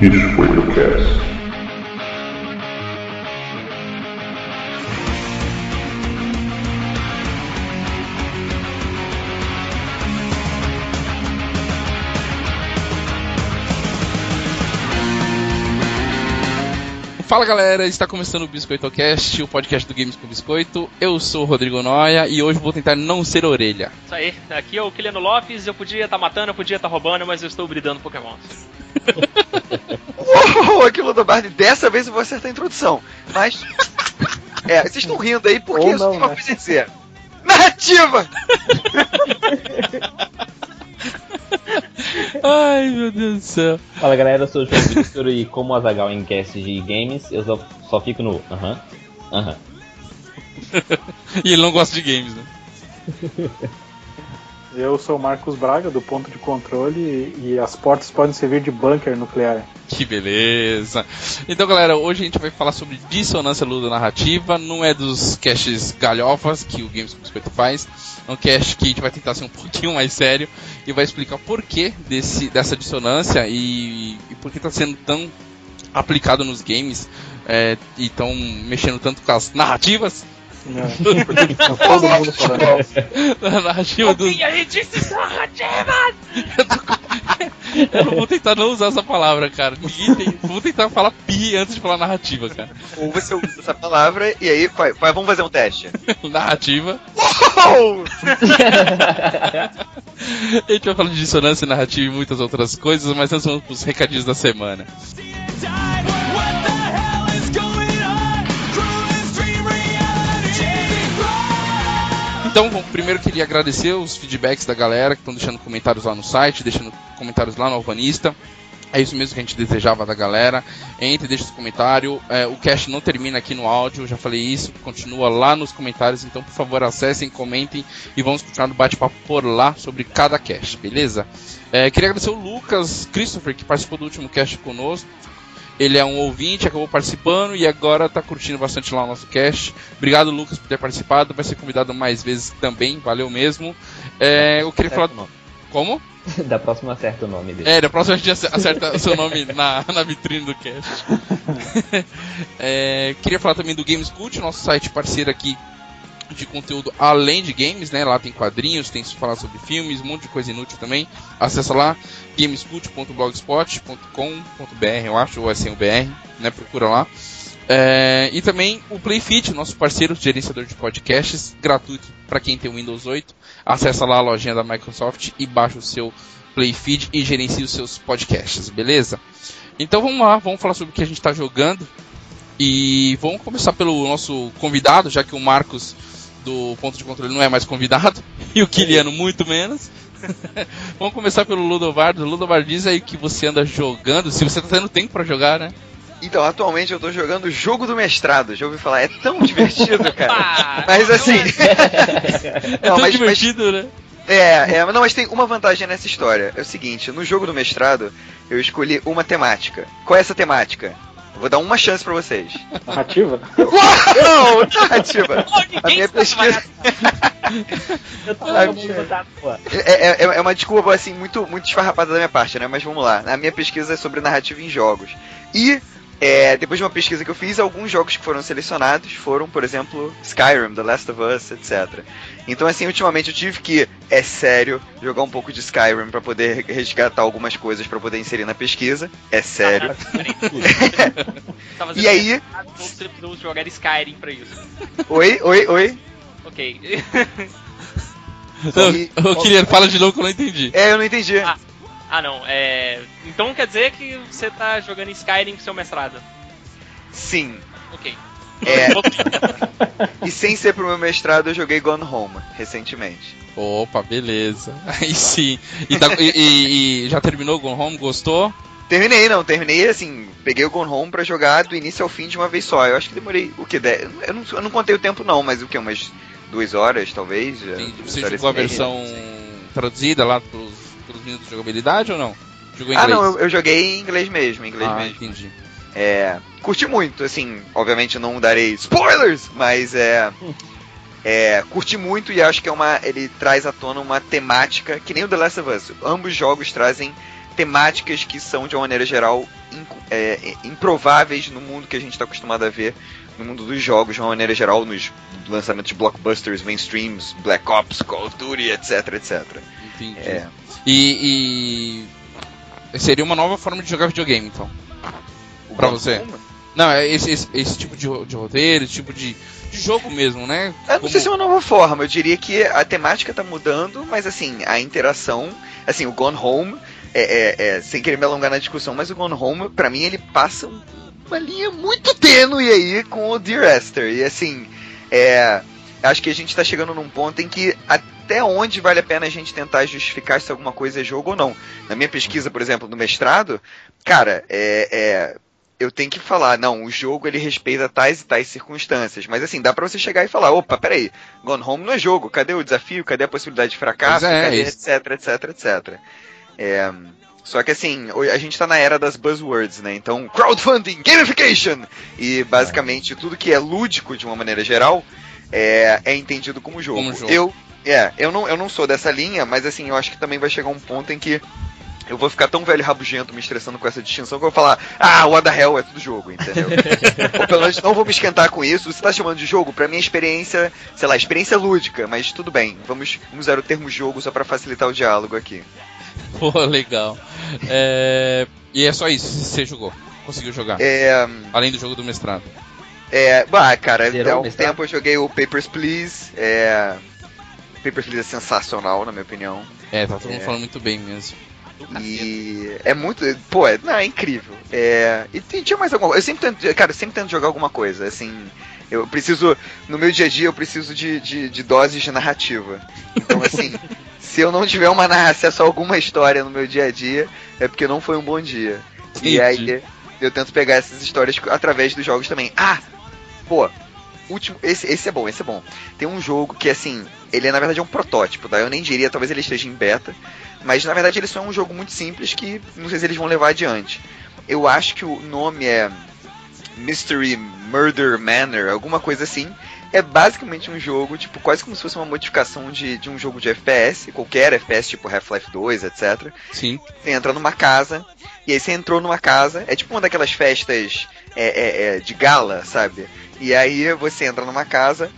Biscoitocast. Fala galera, está começando o BiscoitoCast, o podcast do Games com Biscoito. Eu sou o Rodrigo Noia e hoje vou tentar não ser orelha. Isso aí, aqui é o Kiliano Lopes, eu podia estar matando, eu podia estar roubando, mas eu estou bridando Pokémon. Uou, aquilo do Barney, dessa vez eu vou acertar a introdução. Mas. É, vocês estão rindo aí porque Ou eu não, tenho uma né? coisa a dizer. Narrativa! Ai meu Deus do céu. Fala galera, eu sou o João Victor e como Azagal em cast de games, eu só, só fico no aham, aham. E ele não gosta de games, né? Eu sou o Marcos Braga, do ponto de controle, e, as portas podem servir de bunker nuclear. Que beleza. Então galera, hoje a gente vai falar sobre dissonância ludonarrativa. Não é dos casts galhofas que o Games com Biscoito faz. É um cast que a gente vai tentar ser um pouquinho mais sério e vai explicar o porquê desse, dessa dissonância e, e por que está sendo tão aplicado nos games é, e estão mexendo tanto com as narrativas. Todo mundo narrativa do. Aí disse narrativa! Eu não vou tentar não usar essa palavra, cara. Ninguém tem... Vou tentar falar pi antes de falar narrativa, cara. Ou você usa essa palavra e aí vai, vai, vamos fazer um teste. narrativa. Uou! A gente vai falar de dissonância narrativa e muitas outras coisas, mas nós vamos pros recadinhos da semana. Então, bom, primeiro queria agradecer os feedbacks da galera que estão deixando comentários lá no site, deixando comentários lá no Alvanista. É isso mesmo que a gente desejava da galera. Entre, deixa os comentários. É, o cast não termina aqui no áudio, já falei isso, continua lá nos comentários. Então, por favor, acessem, comentem e vamos continuar no bate-papo por lá sobre cada cast, beleza? É, queria agradecer o Lucas Christopher, que participou do último cast conosco. Ele é um ouvinte, acabou participando e agora está curtindo bastante lá o nosso cast. Obrigado, Lucas, por ter participado. Vai ser convidado mais vezes também, valeu mesmo. É, eu queria falar. Como? Da próxima acerta o nome dele. É, da próxima a gente ace- acerta o seu nome na, na vitrine do cast. É, queria falar também do Gamescult, nosso site parceiro aqui de conteúdo além de games, né? Lá tem quadrinhos, tem falar sobre filmes, um monte de coisa inútil também. Acessa lá gamescult.blogspot.com.br, eu acho, ou é sem o BR, né? Procura lá. É, e também o Playfit, nosso parceiro gerenciador de podcasts, gratuito para quem tem o Windows 8. Acessa lá a lojinha da Microsoft e baixa o seu Playfeed e gerencia os seus podcasts, beleza? Então vamos lá, vamos falar sobre o que a gente está jogando. E vamos começar pelo nosso convidado, já que o Marcos do ponto de controle não é mais convidado, e o Kiliano muito menos. vamos começar pelo Ludovar. Ludovar, diz aí que você anda jogando, se você tá tendo tempo para jogar, né? Então, atualmente eu tô jogando o jogo do mestrado. Já ouvi falar, é tão divertido, cara. Ah, Mas assim. É Não, tão mas- divertido, né? É, é, não, mas tem uma vantagem nessa história. É o seguinte, no jogo do mestrado, eu escolhi uma temática. Qual é essa temática? Vou dar uma chance pra vocês. Narrativa? Uau! Narrativa! Oh, A minha pesquisa Eu tô pô. é, é, é uma desculpa assim muito muito esfarrapada da minha parte, né? Mas vamos lá. A minha pesquisa é sobre narrativa em jogos. E é, depois de uma pesquisa que eu fiz, alguns jogos que foram selecionados foram, por exemplo, Skyrim, The Last of Us, etc. Então, assim, ultimamente eu tive que, é sério, jogar um pouco de Skyrim pra poder resgatar algumas coisas pra poder inserir na pesquisa. É sério. Tá fazendo E aí? Você precisou jogar Skyrim pra isso. Oi, oi, oi. Ok. Não, E- Ô, Kiliano, fala de novo que eu não entendi. É, eu não entendi. Ah. Ah, não. É... Então quer dizer que você tá jogando Skyrim com seu mestrado. Sim. Ok. É, e sem ser pro meu mestrado, eu joguei Gone Home recentemente. Opa, beleza. Aí sim. E, tá- e- e- e já terminou o Gone Home? Gostou? Terminei, não, terminei assim, peguei o Gone Home pra jogar do início ao fim de uma vez só. Eu acho que demorei, o que? dez- Eu não, eu não contei o tempo não, mas o que? Umas duas horas, talvez? Duas Você jogou a versão traduzida lá pros, pros minutos de jogabilidade ou não? Jogou em Ah, inglês? não, eu, eu joguei em inglês mesmo, em inglês ah, mesmo. entendi. É, curti muito, assim, obviamente não darei spoilers, mas é, é, curti muito e acho que é uma, ele traz à tona uma temática que nem o The Last of Us. Ambos jogos trazem temáticas que são, de uma maneira geral, é, improváveis no mundo que a gente está acostumado a ver, no mundo dos jogos, de uma maneira geral, nos lançamentos de blockbusters, mainstreams, Black Ops, Call of Duty, etc, etc. Entendi. É. E, e seria uma nova forma de jogar videogame, então. Pra você? Não, é esse, esse, esse tipo de, de roteiro, esse tipo de, de jogo mesmo, né? Eu não Como- sei se é uma nova forma, eu diria que a temática tá mudando, mas assim, a interação, assim, o Gone Home, é, é- é, sem querer me alongar na discussão, mas o Gone Home, pra mim, ele passa um- uma linha muito tênue aí com o Dear Esther. E assim, é, acho que a gente tá chegando num ponto em que até onde vale a pena a gente tentar justificar se alguma coisa é jogo ou não. Na minha pesquisa, por exemplo, no mestrado, cara, é, é, eu tenho que falar, não, o jogo ele respeita tais e tais circunstâncias. Mas assim, dá pra você chegar e falar, opa, peraí, Gone Home não é jogo, cadê o desafio, cadê a possibilidade de fracasso, é, cadê isso. etc, etc, etc. É, só que assim, a gente tá na era das buzzwords, né? Então, crowdfunding, gamification! E basicamente tudo que é lúdico de uma maneira geral é, é entendido como jogo. Como jogo. Eu, é, eu não, eu não sou dessa linha, mas assim, eu acho que também vai chegar um ponto em que eu vou ficar tão velho rabugento me estressando com essa distinção que eu vou falar, ah, what the hell é tudo jogo, entendeu? Ou pelo menos não vou me esquentar com isso. Você tá chamando de jogo? Pra minha experiência, sei lá, experiência lúdica, mas tudo bem. Vamos, usar o termo jogo só pra facilitar o diálogo aqui. Pô, legal. É, E é só isso, você jogou. Conseguiu jogar. É. Além do jogo do mestrado. É. Bah, cara, Zerou há o um tempo eu joguei o Papers, Please. É. Papers, Please é sensacional, na minha opinião. É, tá todo mundo É. falando muito bem mesmo. E é muito. Pô, é, não, é incrível. É, e tinha mais alguma coisa. Eu sempre tento. Cara, eu sempre tento jogar alguma coisa. Assim. Eu preciso. No meu dia a dia eu preciso de, de, de doses de narrativa. Então, assim. se eu não tiver uma acesso a alguma história no meu dia a dia, é porque não foi um bom dia. E Entendi. aí eu tento pegar essas histórias através dos jogos também. Ah! Pô, último. Esse, esse é bom, esse é bom. Tem um jogo que, assim, ele é na verdade é um protótipo, tá? Eu nem diria, talvez ele esteja em beta. Mas na verdade ele só é um jogo muito simples que não sei se eles vão levar adiante. Eu acho que o nome é Mystery Murder Manor, alguma coisa assim. É basicamente um jogo, tipo, quase como se fosse uma modificação de, de um jogo de FPS, qualquer FPS, tipo Half-Life 2, etc. Sim. Você entra numa casa, e aí você entrou numa casa, é tipo uma daquelas festas é, é, é, de gala, sabe? E aí você entra numa casa,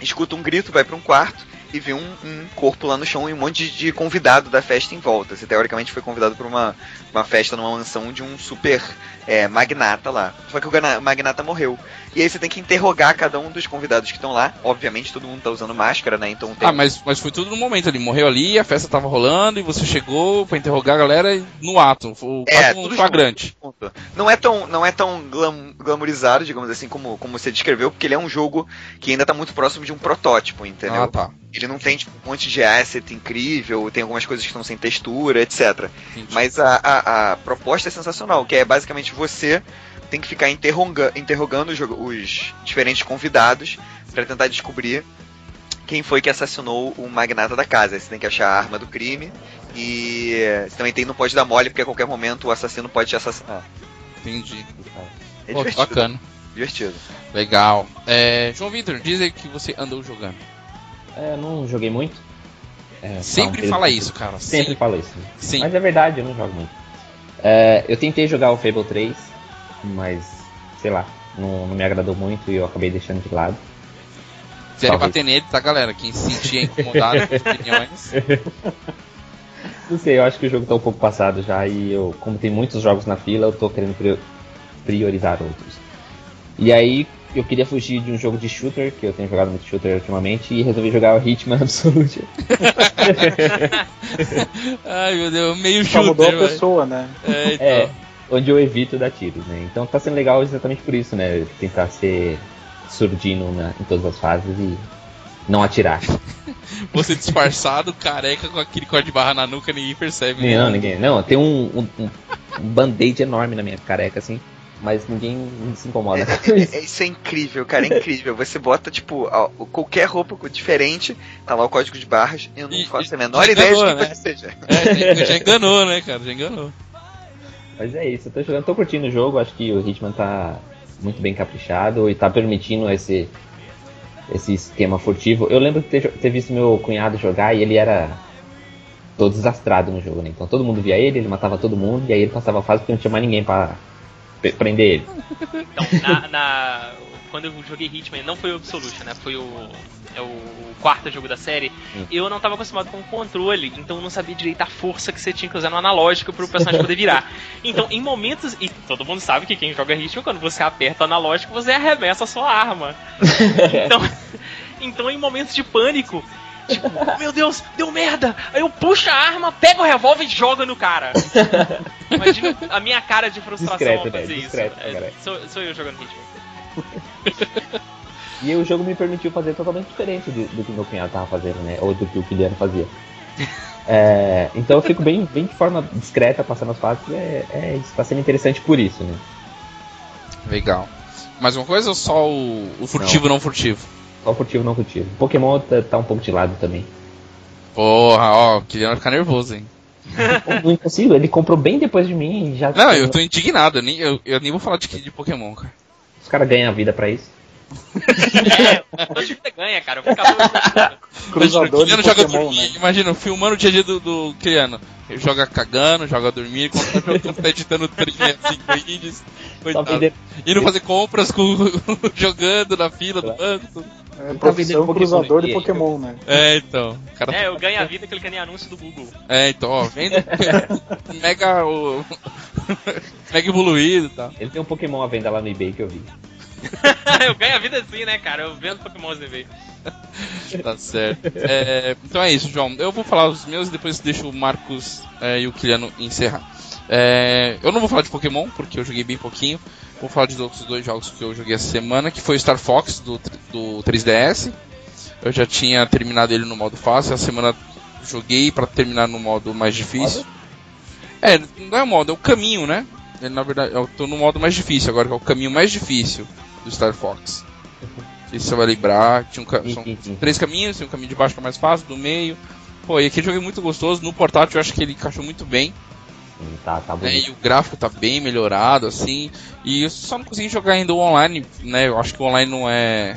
escuta um grito, vai pra um quarto e vê um, um corpo lá no chão e um monte de, de convidado da festa em volta. Você teoricamente foi convidado pra uma, uma festa numa mansão de um super é, magnata lá. Só que o magnata morreu. E aí você tem que interrogar cada um dos convidados que estão lá. Obviamente todo mundo tá usando máscara, né? Então tem Ah, mas, mas foi tudo no momento. Ele morreu ali, a festa tava rolando e você chegou pra interrogar a galera no ato. Foi É, um flagrante. ponto. Não é tão, não é tão glam, glamourizado, digamos assim, como, como você descreveu, porque ele é um jogo que ainda tá muito próximo de um protótipo, entendeu? Ah, tá. Ele não tem tipo, um monte de asset incrível, tem algumas coisas que estão sem textura, etc. Entendi. Mas a, a, a proposta é sensacional, que é basicamente você tem que ficar interroga, interrogando os, os diferentes convidados para tentar descobrir quem foi que assassinou o magnata da casa. Você tem que achar a arma do crime e você também tem, não pode dar mole, porque a qualquer momento o assassino pode te assassinar. Entendi. É Pô, divertido. bacana. Divertido. Legal. É, João Vitor, diz aí que você andou jogando. É, não joguei muito. É, Sempre tá um fala isso, cara. Sempre Sempre. falo isso. Sim. Mas é verdade, eu não jogo muito. É, eu tentei jogar o Fable 3, mas sei lá, não, não me agradou muito e eu acabei deixando de lado. Quiserem bater nele, tá, galera? Quem se sentir incomodado com as opiniões. Não sei, eu acho que o jogo tá um pouco passado já e eu, como tem muitos jogos na fila, eu tô querendo prior- priorizar outros. E aí eu queria fugir de um jogo de shooter, que eu tenho jogado muito shooter ultimamente, e resolvi jogar o Hitman Absolute. Ai, meu Deus, meio Só mudou a shooter, pessoa, né? É, então. É, onde eu evito dar tiros, né? Então tá sendo legal exatamente por isso, né? Tentar ser surdino na- em todas as fases e não atirar. Você disfarçado, careca, com aquele código de barra na nuca, ninguém percebe. né? Não, ninguém. Não, tem um, um, um band-aid enorme na minha careca, assim, mas ninguém se incomoda. É, isso é incrível, cara, é incrível. Você bota, tipo, ó, qualquer roupa diferente, tá lá o código de barras, eu não E- faço a menor ideia de enganou, quem né? você seja. É, já, enganou, né, cara? Já enganou. Mas é isso, eu tô jogando, tô curtindo o jogo, acho que o Hitman tá muito bem caprichado e tá permitindo esse esse esquema furtivo. Eu lembro de ter, ter visto meu cunhado jogar e ele era todo desastrado no jogo, né? Então todo mundo via ele, ele matava todo mundo, e aí ele passava a fase porque não tinha mais ninguém pra pe- prender ele. Então, na, na- quando eu joguei Hitman, não foi o Absolution, né? Foi o, é o quarto jogo da série. Hum. Eu não tava acostumado com o controle, então eu não sabia direito a força que você tinha que usar no analógico pro personagem poder virar. Então, em momentos. E todo mundo sabe que quem joga Hitman, quando você aperta o analógico, você arremessa a sua arma. Então, então em momentos de pânico. Tipo, meu Deus, deu merda! Aí eu puxo a arma, pego o revólver e jogo no cara. Imagina a minha cara de frustração Discreto, ao fazer né? isso. Discreto, É, cara. sou, sou eu jogando Hitman. E o jogo me permitiu fazer totalmente diferente do, do que meu cunhado tava fazendo, né? Ou do que o Kiliano fazia. É, então eu fico bem, bem de forma discreta passando as fases. É, é, isso tá sendo interessante por isso, né? Legal. Mais uma coisa ou só o, o furtivo não. furtivo? Só furtivo, não furtivo. Pokémon tá, tá um pouco de lado também. Porra, ó, queria ficar nervoso, hein? Não é possível, ele comprou bem depois de mim e já. Não, eu tô indignado, eu nem, eu, eu nem vou falar de, de Pokémon, cara. Os caras ganham a vida pra isso. É, todo time ganha, cara. Eu vou ficar Cruzador de Imagina, o Kiliano joga Pokémon, dormir, né? imagina, filmando o dia a dia do, do Kiliano. Ele joga cagando, joga dormindo, quando tá editando 3, 5 vídeos. Vendendo, Indo fazer compras com, jogando na fila do banco. É Tá vendendo profissão Pokémon cruzador de aqui, Pokémon, né? É, então. o Cara, É, eu ganho a vida clicando em anúncio do Google. é, então, ó, vendo mega, o, mega evoluído e tal. ele tem um Pokémon à venda lá no eBay que eu vi. eu ganho a vida assim, né, cara? Eu vendo Pokémon no eBay. Tá certo. É, então é isso, João. Eu vou falar os meus e depois deixo o Marcos é, e o Kiliano encerrar. É, eu não vou falar de Pokémon, porque eu joguei bem pouquinho. Vou falar de outros dois jogos que eu joguei essa semana, que foi o Star Fox do, do 3DS. Eu já tinha terminado ele no modo fácil, a semana joguei pra terminar no modo mais difícil. É, não é o modo, é o caminho, né? Ele, na verdade, eu tô no modo mais difícil agora, que é o caminho mais difícil do Star Fox. Se você vai lembrar, tinha um, ca- são três caminhos, tem um caminho de baixo que é mais fácil, do meio. Pô, e aquele jogo é muito gostoso. No portátil eu acho que ele encaixou muito bem. Hum, Tá, tá né, bonito. e o gráfico tá bem melhorado, assim. E eu só não consegui jogar ainda o online, né? Eu acho que o online não é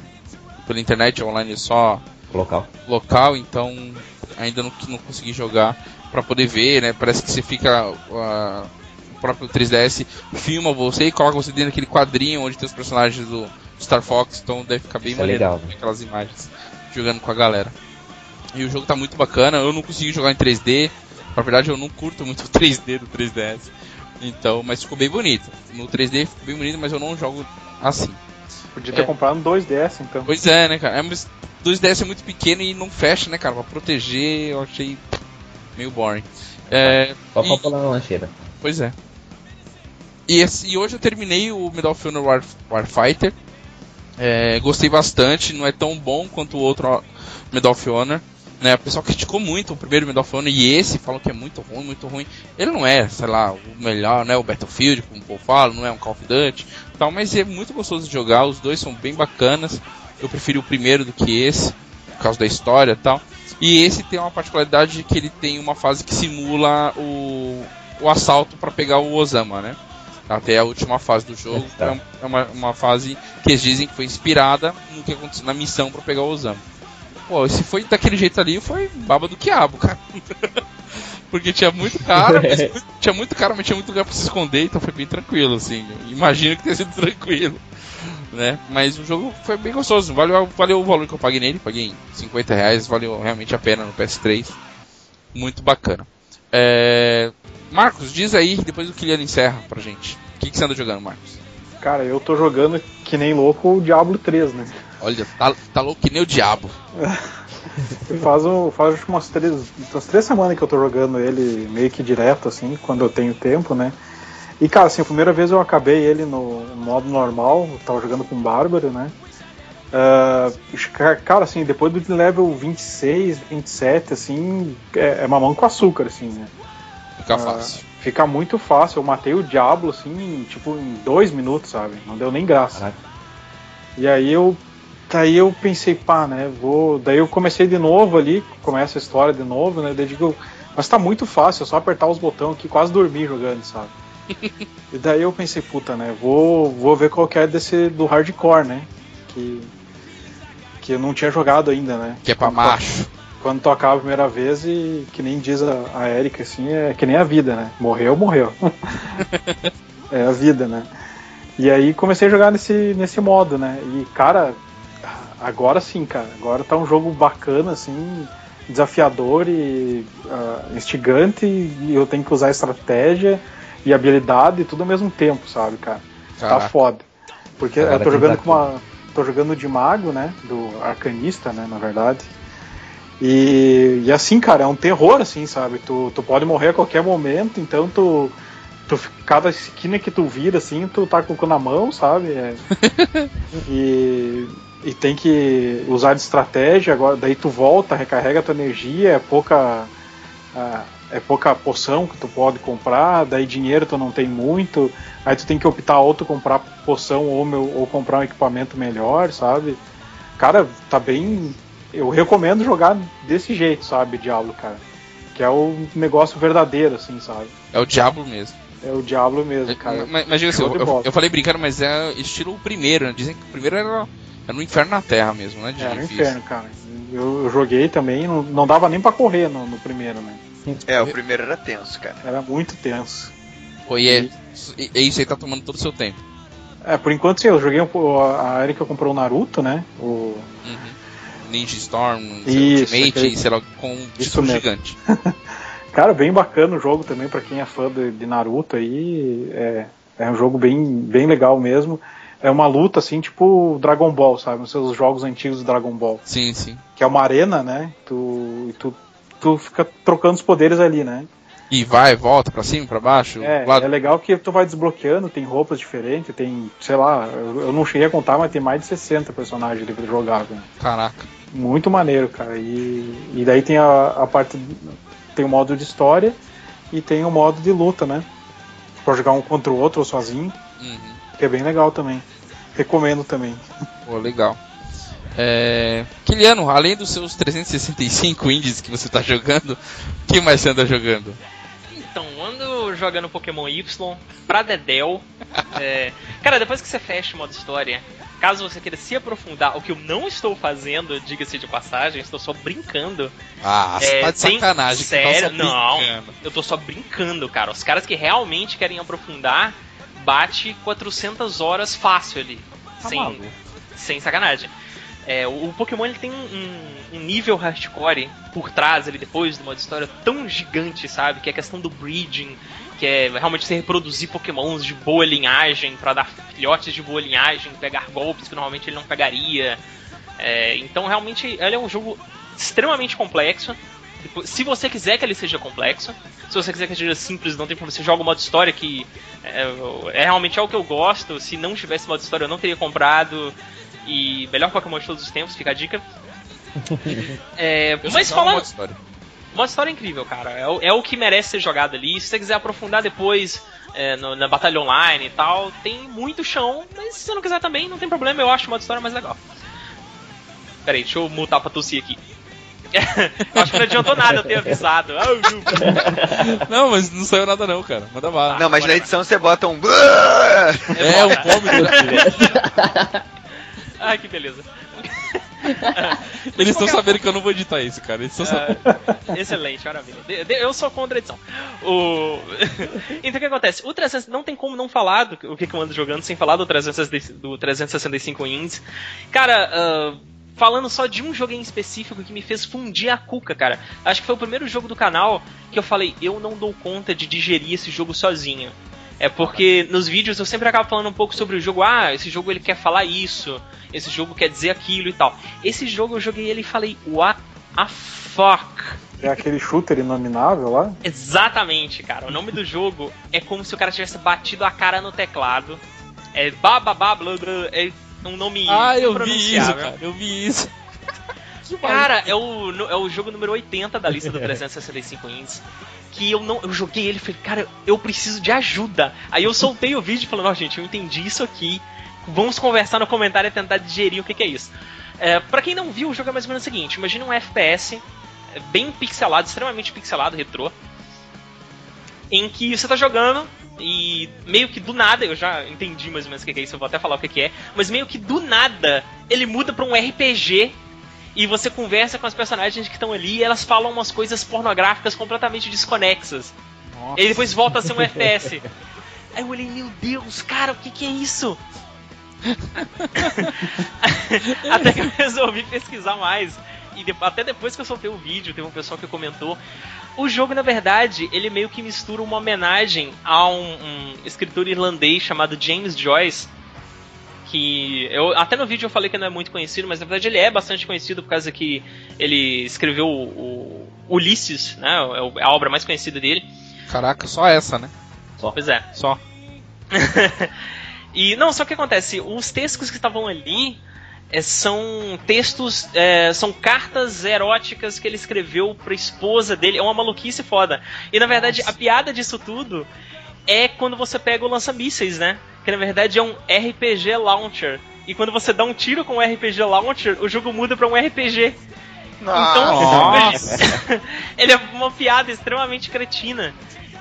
pela internet, o online é só Local. local, então ainda não, não consegui jogar pra poder ver, né? Parece que você fica. ah, o próprio 3DS filma você e coloca você dentro daquele quadrinho onde tem os personagens do Star Fox, então deve ficar bem Isso é maneiro legal, ver né? aquelas imagens jogando com a galera. E o jogo tá muito bacana, eu não consegui jogar em 3D, na verdade eu não curto muito o 3D do 3DS. Então, mas ficou bem bonito. No 3D ficou bem bonito, mas eu não jogo assim. Podia ter É. comprado um 2DS, então. Pois é, né, cara? É, mas 2DS é muito pequeno e não fecha, né, cara? Pra proteger, eu achei meio boring. É, Só e- na lancheira. pois é. E, esse- e hoje eu terminei o Medal of Honor War, Warfighter. É, gostei bastante, não é tão bom quanto o outro Medal of Honor. Né, o pessoal criticou muito o primeiro Medal of Honor e esse falou que é muito ruim, muito ruim. Ele não é, sei lá, o melhor, né? O Battlefield, como o povo fala, não é um Call of Duty, tal, mas é muito gostoso de jogar. Os dois são bem bacanas. Eu prefiro o primeiro do que esse, por causa da história e tal. E esse tem uma particularidade de que ele tem uma fase que simula o, o assalto para pegar o Osama, né? Até a última fase do jogo. Tá. É um- É uma, uma fase que eles dizem que foi inspirada no que aconteceu na missão para pegar o Osama. Pô, se foi daquele jeito ali, foi baba do quiabo, cara. Porque tinha muito cara, mas muito- tinha muito cara, mas tinha muito lugar pra se esconder, então foi bem tranquilo, assim. Imagino que tenha sido tranquilo, né? Mas o jogo foi bem gostoso, valeu, valeu o valor que eu paguei nele, paguei 50 reais, valeu realmente a pena no PS3. Muito bacana. É... Marcos, diz aí, depois o Kiliano encerra pra gente. O que, que você anda jogando, Marcos? Cara, eu tô jogando que nem louco o Diablo 3, né? Olha, tá, tá louco que nem o diabo. Faz, um, faz umas três, umas três semanas que eu tô jogando ele meio que direto, assim, quando eu tenho tempo, né? E, cara, assim, a primeira vez eu acabei ele no modo normal, eu tava jogando com Bárbaro, né? Ah, cara, assim, depois do level 26, 27, assim, é, é mamão com açúcar, assim, né? Fica Ah, fácil. Fica muito fácil. Eu matei o Diablo, assim, em, tipo, em dois minutos, sabe? Não deu nem graça. Caraca. E aí eu. Daí eu pensei, pá, né? Vou. Daí eu comecei de novo ali, começa a história de novo, né? Daí eu digo, mas tá muito fácil, é só apertar os botões aqui, quase dormi jogando, sabe? e daí eu pensei, puta, né? Vou, vou ver qual que é desse do hardcore, né? Que. Que eu não tinha jogado ainda, né? Que é pra macho. quando tu acaba a primeira vez e que nem diz a, a Erika, assim, é que nem a vida, né? Morreu, morreu. é a vida, né? E aí comecei a jogar nesse, nesse modo, né? E, cara, agora sim, cara. Agora tá um jogo bacana, assim, desafiador e uh, instigante. E eu tenho que usar estratégia e habilidade tudo ao mesmo tempo, sabe, cara? Tá Caraca. Tá foda. Porque agora eu tô jogando com uma. tô jogando de mago, né? Do arcanista, né? Na verdade. E, e assim, cara, é um terror, assim, sabe? Tu, tu pode morrer a qualquer momento, então tu, tu cada esquina que tu vira, assim, tu tá com o cu na mão, sabe? É, e, e tem que usar de estratégia, agora daí tu volta, recarrega tua energia, é pouca. É pouca poção que tu pode comprar, daí dinheiro tu não tem muito, aí tu tem que optar ou tu comprar poção ou, meu, ou comprar um equipamento melhor, sabe? Cara, tá bem eu recomendo jogar desse jeito, sabe, Diablo, cara. Que é o negócio verdadeiro, assim, sabe? É o Diablo mesmo. É o Diablo mesmo, cara. Mas, mas assim, eu, eu, eu, falei brincando, mas é estilo o primeiro, né? Dizem que o primeiro era, era no inferno na Terra mesmo, né? É, no inferno, cara. Eu, eu, joguei também, não, não dava nem para correr no, no, primeiro, né? É, o primeiro era tenso, cara. Era muito tenso. Pô, e é, e... isso aí tá tomando todo o seu tempo. É, por enquanto sim, eu joguei um, a Erika comprou o Naruto, né? O, uhum. Ninja Storm, isso, Ultimate, aquele... sei lá, com um título gigante. Cara, bem bacana o jogo também, para quem é fã de, de, Naruto aí. É, é um jogo bem, bem legal mesmo. É uma luta assim, tipo Dragon Ball, sabe? Os seus jogos antigos do Dragon Ball. Sim, sim. Que é uma arena, né? Tu, tu, tu fica trocando os poderes ali, né? E vai, volta pra cima, pra baixo? É, lado... é legal que tu vai desbloqueando, tem roupas diferentes, tem, sei lá, eu não cheguei a contar, mas tem mais de 60 personagens ali pra jogar. Né? Caraca. Muito maneiro, cara. E, e daí tem a, a parte. Tem o modo de história e tem o modo de luta, né? Pode jogar um contra o outro ou sozinho. Uhum. Que é bem legal também. Recomendo também. Pô, legal. É... Kiliano, além dos seus 365 indies que você está jogando, o que mais você anda jogando? Então, ando jogando Pokémon Y pra Dedel. é... Cara, depois que você fecha o modo história, Caso você queira se aprofundar, o que eu não estou fazendo, diga-se de passagem, estou só brincando. Ah, é, tá de sacanagem. Tá sério, tá não. Eu tô só brincando, cara. Os caras que realmente querem aprofundar, bate 400 horas fácil ali. Tá sem, sem sacanagem. É, o, Pokémon ele tem um, um, nível hardcore por trás ali depois de uma história tão gigante, sabe? Que é a questão do breeding, que é realmente você reproduzir pokémons de boa linhagem para dar filhotes de boa linhagem, pegar golpes que normalmente ele não pegaria. É, então realmente ele é um jogo extremamente complexo. Se você quiser que ele seja complexo, se você quiser que ele seja simples, não tem problema. Você joga o modo história que é, é realmente é o que eu gosto. Se não tivesse modo história, eu não teria comprado. E melhor Pokémon de todos os tempos, fica a dica. é, mas falando. Uma história incrível, cara. É o, é o que merece ser jogado ali. Se você quiser aprofundar depois é, no, na batalha online e tal, tem muito chão. Mas se você não quiser também, não tem problema. Eu acho uma história mais legal. Pera aí, deixa eu mutar pra tossir aqui. acho que não adiantou nada eu ter avisado. não, mas não saiu nada não, cara. Manda bala. Não, mas na edição você bota um. É, um vômito. Ai, que beleza. Eles estão sabendo que eu não vou editar isso, cara. Eles uh, excelente, maravilha. Eu sou contra a edição. O... então o que acontece? O 300 não tem como não falar do o que eu ando jogando sem falar do, 365, do 365 Indies. Cara, uh, falando só de um jogo em específico que me fez fundir a cuca, cara. Acho que foi o primeiro jogo do canal que eu falei, eu não dou conta de digerir esse jogo sozinho. É porque nos vídeos eu sempre acabo falando um pouco sobre o jogo. Ah, esse jogo ele quer falar isso. Esse jogo quer dizer aquilo e tal. Esse jogo eu joguei ele e falei, what a fuck? É aquele shooter inominável lá? Exatamente, cara. O nome do jogo é como se o cara tivesse batido a cara no teclado. É bababá, blá, blá, é um nome Ah, eu vi isso, cara. Eu vi isso. Cara, é o, é o jogo número 80 da lista do 365 Indies que eu não. Eu joguei ele e falei, cara, eu preciso de ajuda. Aí eu soltei o vídeo falando, ó, oh, gente, eu entendi isso aqui. Vamos conversar no comentário e tentar digerir o que, que é isso. É, para quem não viu, o jogo é mais ou menos o seguinte: imagina um FPS é, bem pixelado, extremamente pixelado, retrô. Em que você tá jogando e meio que do nada, eu já entendi mais ou menos o que é isso, eu vou até falar o que é, mas meio que do nada ele muda pra um RPG e você conversa com as personagens que estão ali e elas falam umas coisas pornográficas completamente desconexas. Nossa. E depois volta a ser um FPS. Aí eu olhei, meu Deus, cara, o que, que é isso? até que eu resolvi pesquisar mais. E de- até depois que eu soltei o vídeo, teve um pessoal que comentou. O jogo, na verdade, ele meio que mistura uma homenagem a um, um escritor irlandês chamado James Joyce. Que eu até no vídeo eu falei que não é muito conhecido, mas na verdade ele é bastante conhecido por causa que ele escreveu o, o Ulisses, né? É o- é a obra mais conhecida dele. Caraca, só essa, né? Pois é. Só. E não, só que acontece, os textos que estavam ali é, são textos, é, são cartas eróticas que ele escreveu pra esposa dele. É uma maluquice foda. E na verdade, a piada disso tudo é quando você pega o lança-mísseis, né? Que na verdade é um RPG Launcher. E quando você dá um tiro com o RPG Launcher, o jogo muda pra um RPG. Então, Nossa. ele é uma piada extremamente cretina.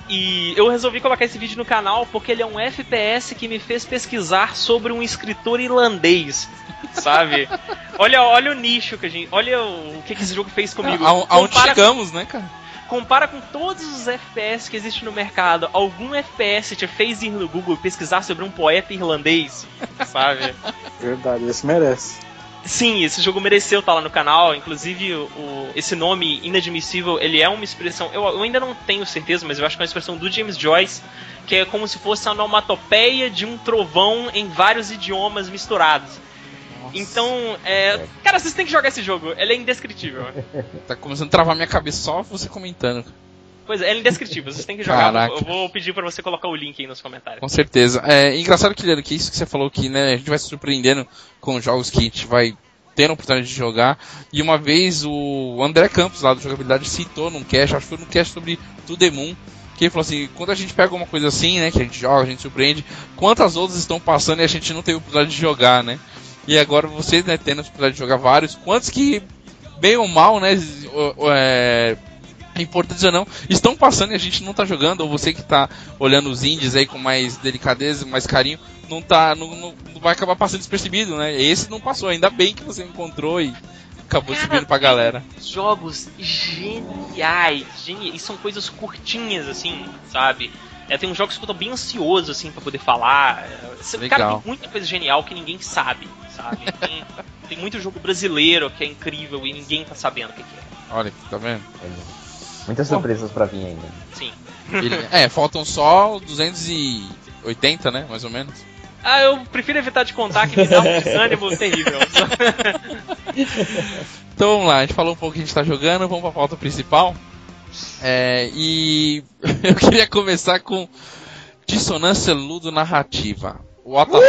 E eu resolvi colocar esse vídeo no canal porque ele é um FPS que me fez pesquisar sobre um escritor irlandês, sabe? olha, olha o nicho que a gente, olha o que, que esse jogo fez comigo. A- Aonde Compara- chegamos, né, cara? Compara com todos os FPS que existem no mercado. Algum FPS te fez ir no Google pesquisar sobre um poeta irlandês, sabe? Verdade, esse merece. Sim, esse jogo mereceu estar lá no canal. Inclusive, o, o- esse nome inadmissível, ele é uma expressão. Eu, eu ainda não tenho certeza, mas eu acho que é uma expressão do James Joyce, que é como se fosse a onomatopeia de um trovão em vários idiomas misturados. Então, é, cara, vocês têm que jogar esse jogo. Ele é indescritível. Tá começando a travar minha cabeça só você comentando. Pois é, ele é indescritível. Vocês têm que jogar. Caraca. Eu vou pedir pra você colocar o link aí nos comentários. Com certeza. É engraçado, Kiliano, que isso que você falou que né, a gente vai se surpreendendo com jogos que a gente vai tendo a oportunidade de jogar. E uma vez o André Campos, lá do Jogabilidade, citou num cast, acho que foi num cast sobre To The Moon, que ele falou assim, quando a gente pega uma coisa assim, né, que a gente joga, a gente surpreende, quantas outras estão passando e a gente não teve a oportunidade de jogar, né? E agora você, né, tendo a oportunidade de jogar vários, quantos que, bem ou mal, né, é, importantes ou não, estão passando e a gente não tá jogando, ou você que tá olhando os indies aí com mais delicadeza, mais carinho, não tá. Não, não- não vai acabar passando despercebido, né? Esse não passou, ainda bem que você encontrou e acabou Cara, subindo pra galera. jogos geniais, geniais. E são coisas curtinhas, assim, sabe? É, tem uns jogos que eu tô bem ansioso, assim, pra poder falar. É, cê- Cara, Legal. tem muita coisa genial que ninguém sabe, sabe? Tem, tem muito jogo brasileiro que é incrível e ninguém tá sabendo o que, que é. Olha, tá vendo? Muitas surpresas pra vir ainda. Sim. Ele- é, faltam só 280, né? Mais ou menos. Ah, eu prefiro evitar de contar que me dá um desânimo terrível. Então vamos lá, a gente falou um pouco que a gente tá jogando, vamos pra pauta principal. É, e eu queria começar com dissonância ludo-narrativa. What the?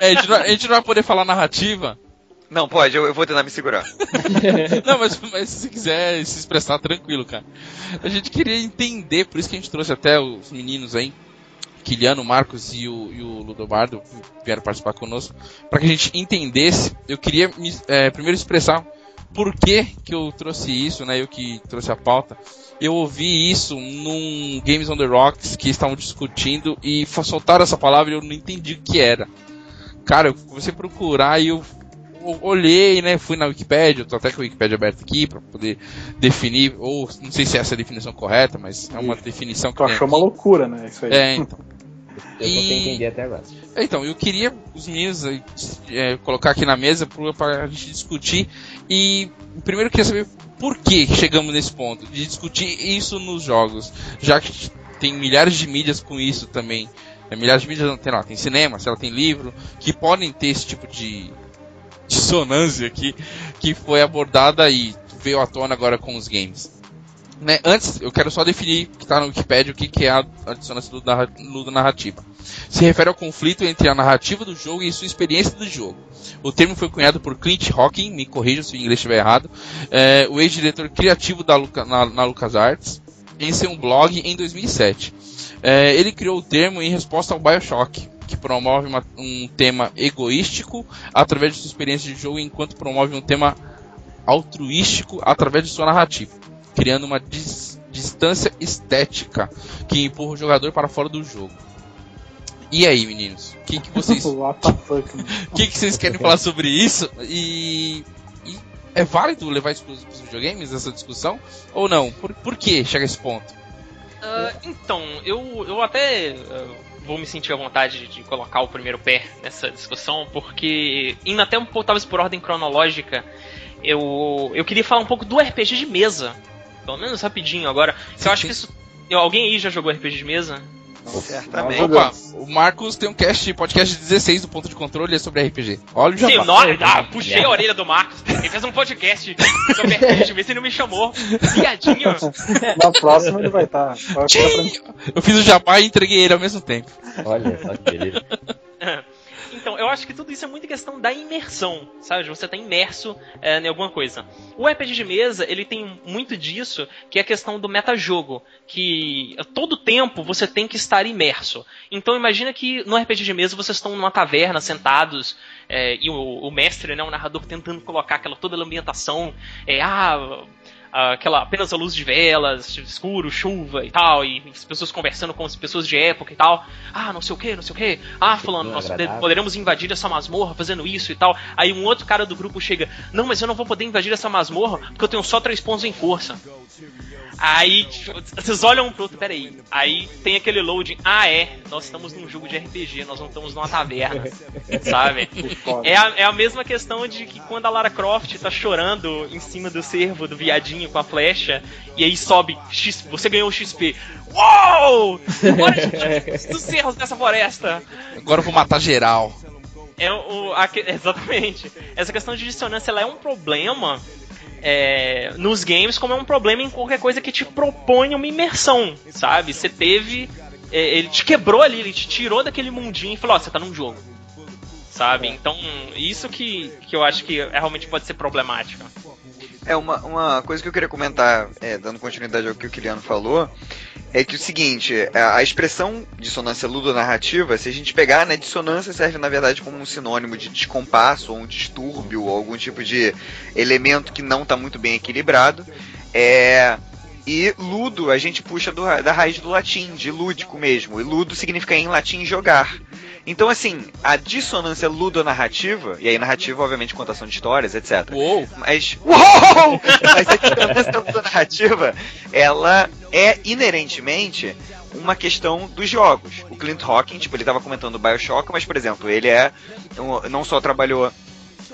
É, a, gente não, a gente não vai poder falar narrativa. Não, pode, eu, eu vou tentar me segurar. Não, mas, mas se você quiser se expressar, tranquilo, cara. A gente queria entender, por isso que a gente trouxe até os meninos aí, Kiliano, Marcos e o, e o Ludobardo, vieram participar conosco, para que a gente entendesse. Eu queria me, é, primeiro expressar por que, que eu trouxe isso, né? Eu que trouxe a pauta. Eu ouvi isso num Games on the Rocks que estavam discutindo e soltaram essa palavra e eu não entendi o que era. Cara, eu comecei a procurar e eu olhei, né? Fui na Wikipedia, eu tô até com a Wikipedia aberta aqui para poder definir, ou não sei se essa é a definição correta, mas é uma definição que Tu achou aqui. uma loucura, né? Isso aí. É, então. Eu E- entender até agora. Então, eu queria os meninos é, colocar aqui na mesa para a gente discutir. E primeiro queria saber por que chegamos nesse ponto de discutir isso nos jogos, já que tem milhares de mídias com isso também. É, milhares de mídias, tem lá, tem cinema, sei lá, tem livro, que podem ter esse tipo de dissonância aqui, que foi abordada e veio à tona agora com os games. Né, antes, eu quero só definir, que está na Wikipedia, o que, que é a, a dissonância ludo-narra- ludo-narrativa. Se refere ao conflito entre a narrativa do jogo e sua experiência do jogo. O termo foi cunhado por Clint Hawking, me corrija se o inglês estiver errado, é, o ex-diretor criativo da Luca, na, na LucasArts, em seu blog em 2007. É, ele criou o termo em resposta ao Bioshock, que promove uma- um tema egoístico através de sua experiência de jogo, enquanto promove um tema altruístico através de sua narrativa, criando uma dis- distância estética que empurra o jogador para fora do jogo. E aí, meninos? O que, que vocês. O que, que vocês querem falar sobre isso? E. e é válido levar isso pros, pros videogames, essa discussão? Ou não? Por, por que chega a esse ponto? Ah, então, eu, eu até ah, vou me sentir à vontade de colocar o primeiro pé nessa discussão, porque, indo até um pouco, talvez por ordem cronológica, eu, eu queria falar um pouco do RPG de mesa. Pelo menos rapidinho agora. Eu acho que isso. eu- Alguém aí já jogou RPG de mesa? Certamente. Opa, o Marcos tem um cast, podcast 16 do ponto de controle é sobre RPG. Olha o Sim, nó- ah, puxei a orelha do Marcos. Ele fez um podcast sobre RPG de mesa e não me chamou. Viadinho. Na próxima ele vai estar. Eu fiz o jabá e entreguei ele ao mesmo tempo. Olha só que beleza. Então, eu acho que tudo isso é muito questão da imersão, sabe? De você estar imerso é, em alguma coisa. O RPG de mesa, ele tem muito disso, que é a questão do metajogo, que todo tempo você tem que estar imerso. Então, imagina que no RPG de mesa vocês estão numa taverna, sentados, é, e o, o mestre, né, o narrador, tentando colocar aquela toda a ambientação, é, ah, aquela apenas a luz de velas, escuro, chuva e tal, e as pessoas conversando com as pessoas de época e tal. Ah, não sei o que, não sei o que. Ah, fulano, nós agradável. pode- poderemos invadir essa masmorra fazendo isso e tal. Aí um outro cara do grupo chega, não, mas eu não vou poder invadir essa masmorra porque eu tenho só três pontos em força. Aí tipo, vocês olham um pro outro, peraí. Aí tem aquele loading, ah é, nós estamos num jogo de RPG, nós não estamos numa taverna, sabe? É a, é a mesma questão de que quando a Lara Croft tá chorando em cima do cervo do viadinho com a flecha, e aí sobe, X, você ganhou o XP. Uou! Agora dos cerros dessa floresta. Agora eu vou matar geral. É o, a exatamente. Essa questão de dissonância ela é um problema é, nos games, como é um problema em qualquer coisa que te propõe uma imersão, sabe? Você teve. é, ele te quebrou ali, ele te tirou daquele mundinho e falou: Ó, você tá num jogo. Sabe? Então, isso que, que eu acho que é, realmente pode ser problemático. É, uma, uma coisa que eu queria comentar, é, dando continuidade ao que o Kiliano falou, é que o seguinte, a, a expressão dissonância ludonarrativa, se a gente pegar, né, dissonância serve na verdade como um sinônimo de descompasso, ou um distúrbio, ou algum tipo de elemento que não está muito bem equilibrado. É, e ludo a gente puxa do da raiz do latim, de lúdico mesmo, e ludo significa em latim jogar. Então, assim, a dissonância ludonarrativa, e aí narrativa, obviamente, contação de histórias, etc. Uou! Mas. Uou! Mas a dissonância narrativa, ela é inerentemente uma questão dos jogos. O Clint Hawking, tipo, ele tava comentando o Bioshock, mas, por exemplo, ele é. não só trabalhou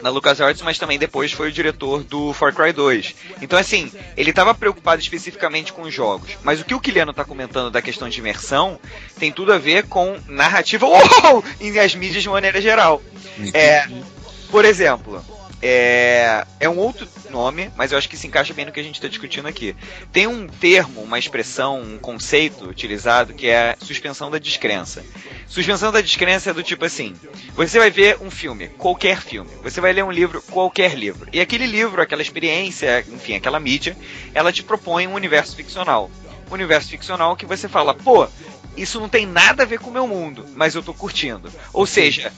na LucasArts, mas também depois foi o diretor do Far Cry 2. Então, assim, ele estava preocupado especificamente com os jogos. Mas o que o Kiliano está comentando da questão de imersão tem tudo a ver com narrativa uou! em as mídias de maneira geral. É, por exemplo, é, é um outro nome, mas eu acho que se encaixa bem no que a gente está discutindo aqui. Tem um termo, uma expressão, um conceito utilizado que é suspensão da descrença. Suspensão da descrença é do tipo assim: você vai ver um filme, qualquer filme, você vai ler um livro, qualquer livro, e aquele livro, aquela experiência, enfim, aquela mídia, ela te propõe um universo ficcional. Um universo ficcional que você fala, pô, isso não tem nada a ver com o meu mundo, mas eu tô curtindo. Ou seja,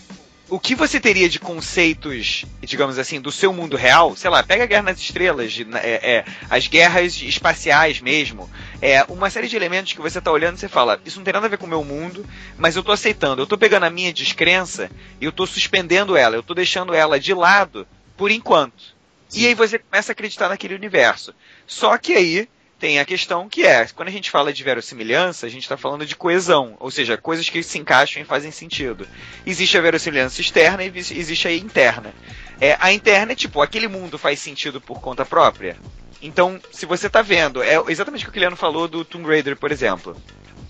o que você teria de conceitos, digamos assim, do seu mundo real, sei lá, pega a Guerra nas Estrelas, de- é, é, as guerras espaciais mesmo, é, uma série de elementos que você tá olhando e você fala, isso não tem nada a ver com o meu mundo, mas eu tô aceitando, eu tô pegando a minha descrença e eu tô suspendendo ela, eu tô deixando ela de lado por enquanto. E aí você começa a acreditar naquele universo. Só que aí tem a questão que é, quando a gente fala de verossimilhança, a gente está falando de coesão, ou seja, coisas que se encaixam e fazem sentido. Existe a verossimilhança externa e existe a interna. É, a interna é tipo, aquele mundo faz sentido por conta própria. Então, se você tá vendo, é exatamente o que o Kiliano falou do Tomb Raider, por exemplo.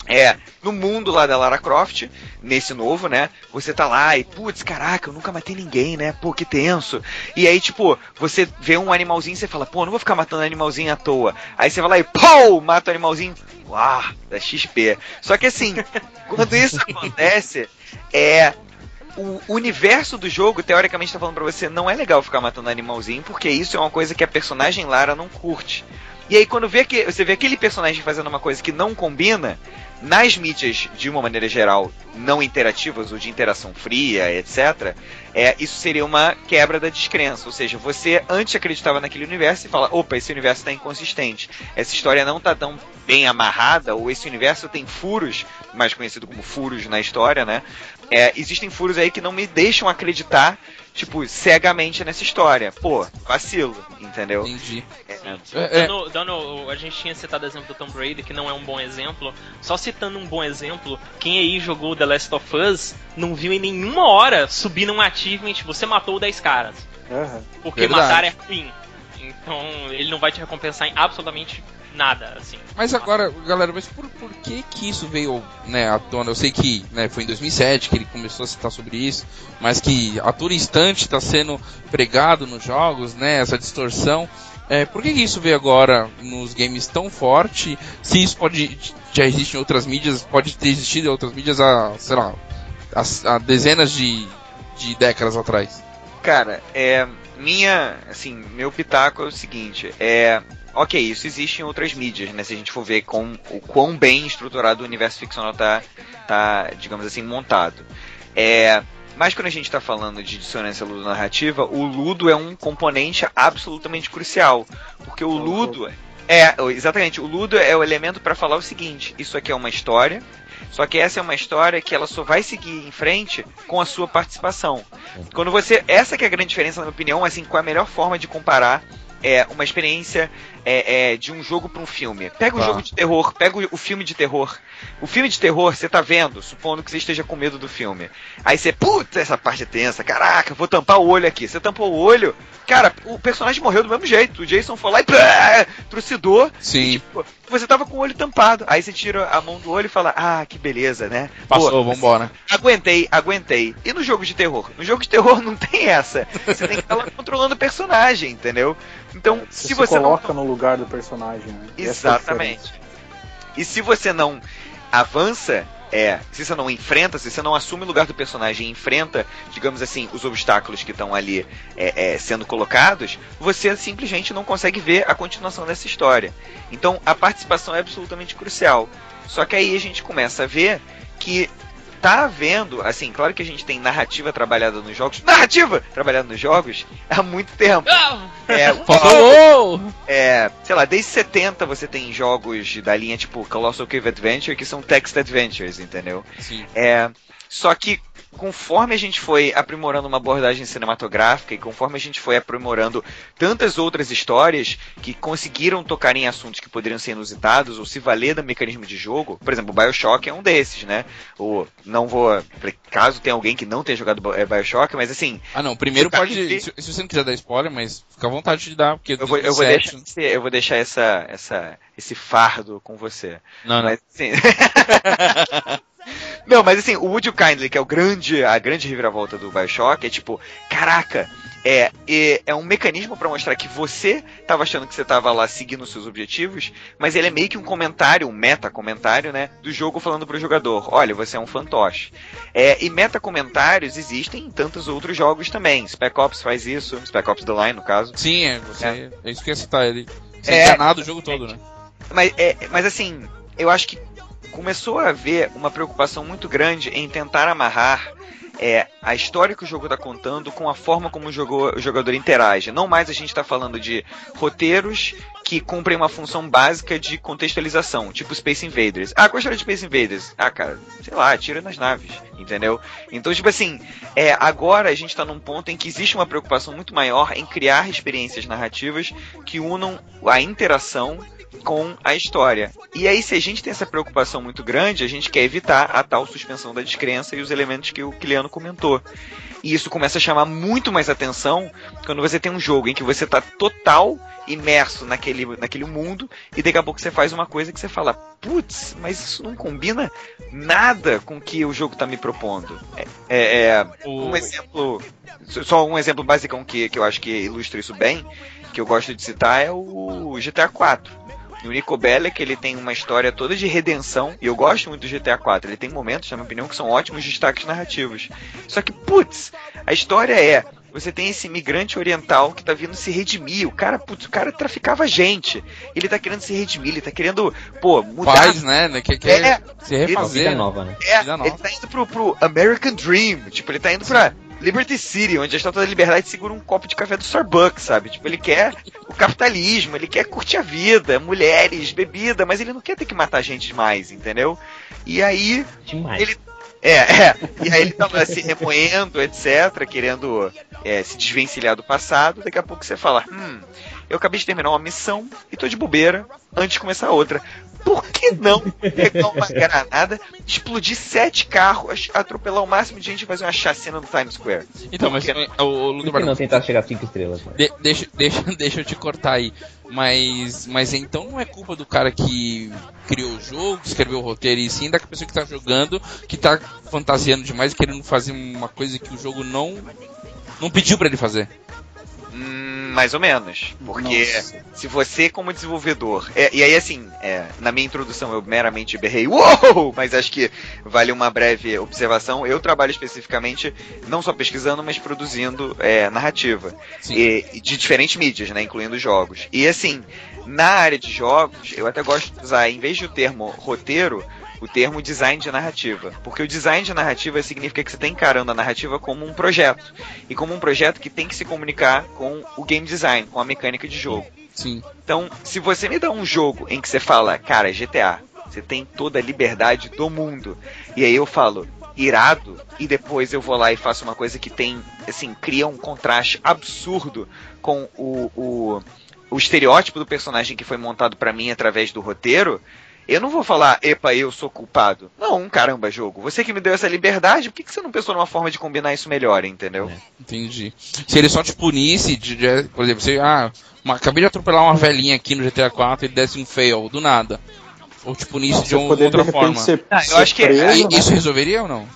É, no mundo lá da Lara Croft, nesse novo, né? Você tá lá e, putz, caraca, eu nunca matei ninguém, né? Pô, que tenso. E aí, tipo, você vê um animalzinho e você fala, pô, não vou ficar matando animalzinho à toa. Aí você vai lá e, pô, mata o animalzinho. Uau, da XP. Só que assim, quando isso acontece, é. O universo do jogo, teoricamente, tá falando pra você, não é legal ficar matando animalzinho, porque isso é uma coisa que a personagem Lara não curte. E aí quando vê que você vê aquele personagem fazendo uma coisa que não combina, nas mídias, de uma maneira geral, não interativas ou de interação fria, etc., é, isso seria uma quebra da descrença. Ou seja, você antes acreditava naquele universo e fala: opa, esse universo está inconsistente. Essa história não está tão bem amarrada, ou esse universo tem furos, mais conhecido como furos na história, né? É, existem furos aí que não me deixam acreditar tipo, cegamente nessa história. Pô, vacilo, entendeu? Entendi. É, é. Dando, dando, a gente tinha citado o exemplo do Tomb Raider, que não é um bom exemplo. Só citando um bom exemplo, quem aí jogou The Last of Us não viu em nenhuma hora subir num achievement, você matou 10 caras. Uhum. Porque Verdade. matar é ruim. Então ele não vai te recompensar em absolutamente nada, assim. Mas agora, galera, mas por, por que que isso veio né, à tona? Eu sei que né, foi em 2007 que ele começou a citar sobre isso, mas que a todo instante está sendo pregado nos jogos, né, essa distorção. É, por que, que isso veio agora nos games tão forte? Se isso pode já existe em outras mídias, pode ter existido em outras mídias há, sei lá, há, há dezenas de, de décadas atrás. Cara, é, minha, assim, meu pitaco é o seguinte, é ok, isso existe em outras mídias, né? Se a gente for ver com, o quão bem estruturado o universo ficcional tá, tá digamos assim, montado. É, mas quando a gente está falando de dissonância ludo-narrativa, o ludo é um componente absolutamente crucial. Porque o ludo. É, exatamente, o ludo é o elemento para falar o seguinte: isso aqui é uma história, só que essa é uma história que ela só vai seguir em frente com a sua participação. Quando você. Essa que é a grande diferença, na minha opinião, assim, qual é a melhor forma de comparar é, uma experiência é, é, de um jogo para um filme. Pega o ah. jogo de terror, pega o, o, filme de terror. O filme de terror, você tá vendo, supondo que você esteja com medo do filme. Aí você, puta, essa parte é tensa, caraca, vou tampar o olho aqui. Você tampou o olho, cara, o personagem morreu do mesmo jeito. O Jason foi lá e trucidou. Sim. E, tipo, você tava com o olho tampado. Aí você tira a mão do olho e fala, ah, que beleza, né? Passou, Pô, vambora. Aguentei, aguentei. E no jogo de terror? No jogo de terror não tem essa. Você tem que estar lá controlando o personagem, entendeu? Então, você se você se coloca não... no lugar do personagem, né? É Exatamente. E se você não avança, é, se você não enfrenta, se você não assume o lugar do personagem e enfrenta, digamos assim, os obstáculos que estão ali é, é, sendo colocados, você simplesmente não consegue ver a continuação dessa história. Então a participação é absolutamente crucial. Só que aí a gente começa a ver que tá havendo, assim, claro que a gente tem narrativa trabalhada nos jogos, narrativa trabalhada nos jogos há muito tempo. Ah! É, Falou! é, sei lá, desde 70 você tem jogos da linha tipo Colossal Cave Adventure que são text adventures, entendeu? Sim. É, só que conforme a gente foi aprimorando uma abordagem cinematográfica e conforme a gente foi aprimorando tantas outras histórias que conseguiram tocar em assuntos que poderiam ser inusitados ou se valer do mecanismo de jogo, por exemplo, o BioShock é um desses, né? O, não vou. Caso tenha alguém que não tenha jogado é, BioShock, mas assim. Ah, não, primeiro pode. Se, se, você não quiser dar spoiler, mas fica à vontade de dar, porque. Eu vou, eu vou, deixar, eu vou deixar essa, essa, esse fardo com você. Não, não. Mas, assim... Não, mas assim, o Would You Kindly, que é o grande, a grande reviravolta do Bioshock, é tipo, caraca, é, é, é um mecanismo para mostrar que você estava achando que você estava lá seguindo os seus objetivos, mas ele é meio que um comentário, um meta-comentário, né, do jogo falando pro jogador, olha, você é um fantoche. É, e meta-comentários existem em tantos outros jogos também. Spec Ops faz isso, Spec Ops The Line, no caso. Sim, é, você, é. é isso que ia citar, ele você é enganado o jogo todo, né? Mas, é, mas assim, eu acho que começou a haver uma preocupação muito grande em tentar amarrar é, a história que o jogo está contando com a forma como o, o jogador interage. Não mais a gente está falando de roteiros que cumprem uma função básica de contextualização, tipo Space Invaders. Ah, qual de Space Invaders? Ah, cara, sei lá, atira nas naves, entendeu? Então, tipo assim, é, agora a gente está num ponto em que existe uma preocupação muito maior em criar experiências narrativas que unam a interação com a história. E aí, se a gente tem essa preocupação muito grande, a gente quer evitar a tal suspensão da descrença e os elementos que o Kiliano comentou. E isso começa a chamar muito mais atenção quando você tem um jogo em que você está total imerso naquele, naquele mundo e daqui a pouco você faz uma coisa que você fala, putz, mas isso não combina nada com o que o jogo está me propondo. É, é, é um exemplo, só um exemplo básico que, que eu acho que ilustra isso bem, que eu gosto de citar é o GTA 4 o Nico Bellic, ele tem uma história toda de redenção, e eu gosto muito do GTA 4. Ele tem momentos, na minha opinião, que são ótimos destaques narrativos. Só que, putz, a história é você tem esse imigrante oriental que tá vindo se redimir. O cara, putz, o cara traficava gente. Ele tá querendo se redimir, ele tá querendo, pô, mudar. Faz, né? Que quer É, se Vida refazer. nova, né? É, Vida nova. ele tá indo pro, pro American Dream. Tipo, ele tá indo pra Liberty City, onde a Estátua da Liberdade segura um copo de café do Starbucks, sabe? Tipo, ele quer o capitalismo, ele quer curtir a vida, mulheres, bebida, mas ele não quer ter que matar gente demais, entendeu? E aí, Demais. Ele- é, é. E aí ele tava se remoendo, etc., querendo é, se desvencilhar do passado. Daqui a pouco você fala: Hum, eu acabei de terminar uma missão e tô de bobeira antes de começar outra. Por que não pegar uma granada, explodir sete carros, atropelar o máximo de gente e fazer uma chacina no Times Square? Então, mas Por quê? o, o Por que não tentar chegar a 5 estrelas? De- deixa, deixa, deixa eu te cortar aí. Mas, mas então não é culpa do cara que criou o jogo, que escreveu o roteiro, e sim da pessoa que tá jogando, que tá fantasiando demais, querendo fazer uma coisa que o jogo não não pediu pra ele fazer. Hum, mais ou menos. Porque Nossa. se você, como desenvolvedor. é, e aí, assim, é, na minha introdução eu meramente berrei, uou! Mas acho que vale uma breve observação. Eu trabalho especificamente, não só pesquisando, mas produzindo é, narrativa. E, de diferentes mídias, né? Incluindo jogos. E assim, na área de jogos, eu até gosto de usar, em vez do termo roteiro, o termo design de narrativa. Porque o design de narrativa significa que você está encarando a narrativa como um projeto. E como um projeto que tem que se comunicar com o game design, com a mecânica de jogo. Sim. Então, se você me dá um jogo em que você fala, cara, GTA, você tem toda a liberdade do mundo. E aí eu falo, irado, e depois eu vou lá e faço uma coisa que tem, assim, cria um contraste absurdo com o, o, o estereótipo do personagem que foi montado pra mim através do roteiro. Eu não vou falar, epa, eu sou culpado. Não, caramba, jogo. Você que me deu essa liberdade, por que, que você não pensou numa forma de combinar isso melhor, entendeu? É. Entendi. Se ele só te punisse, de, de- por exemplo, você, ah, uma- acabei de atropelar uma velhinha aqui no GTA 4 e ele desse um fail, do nada. Ou te punisse de Você uma poder, outra de forma. ser, Ah, eu ser acho que é- preso, Aí, né? Isso resolveria ou não?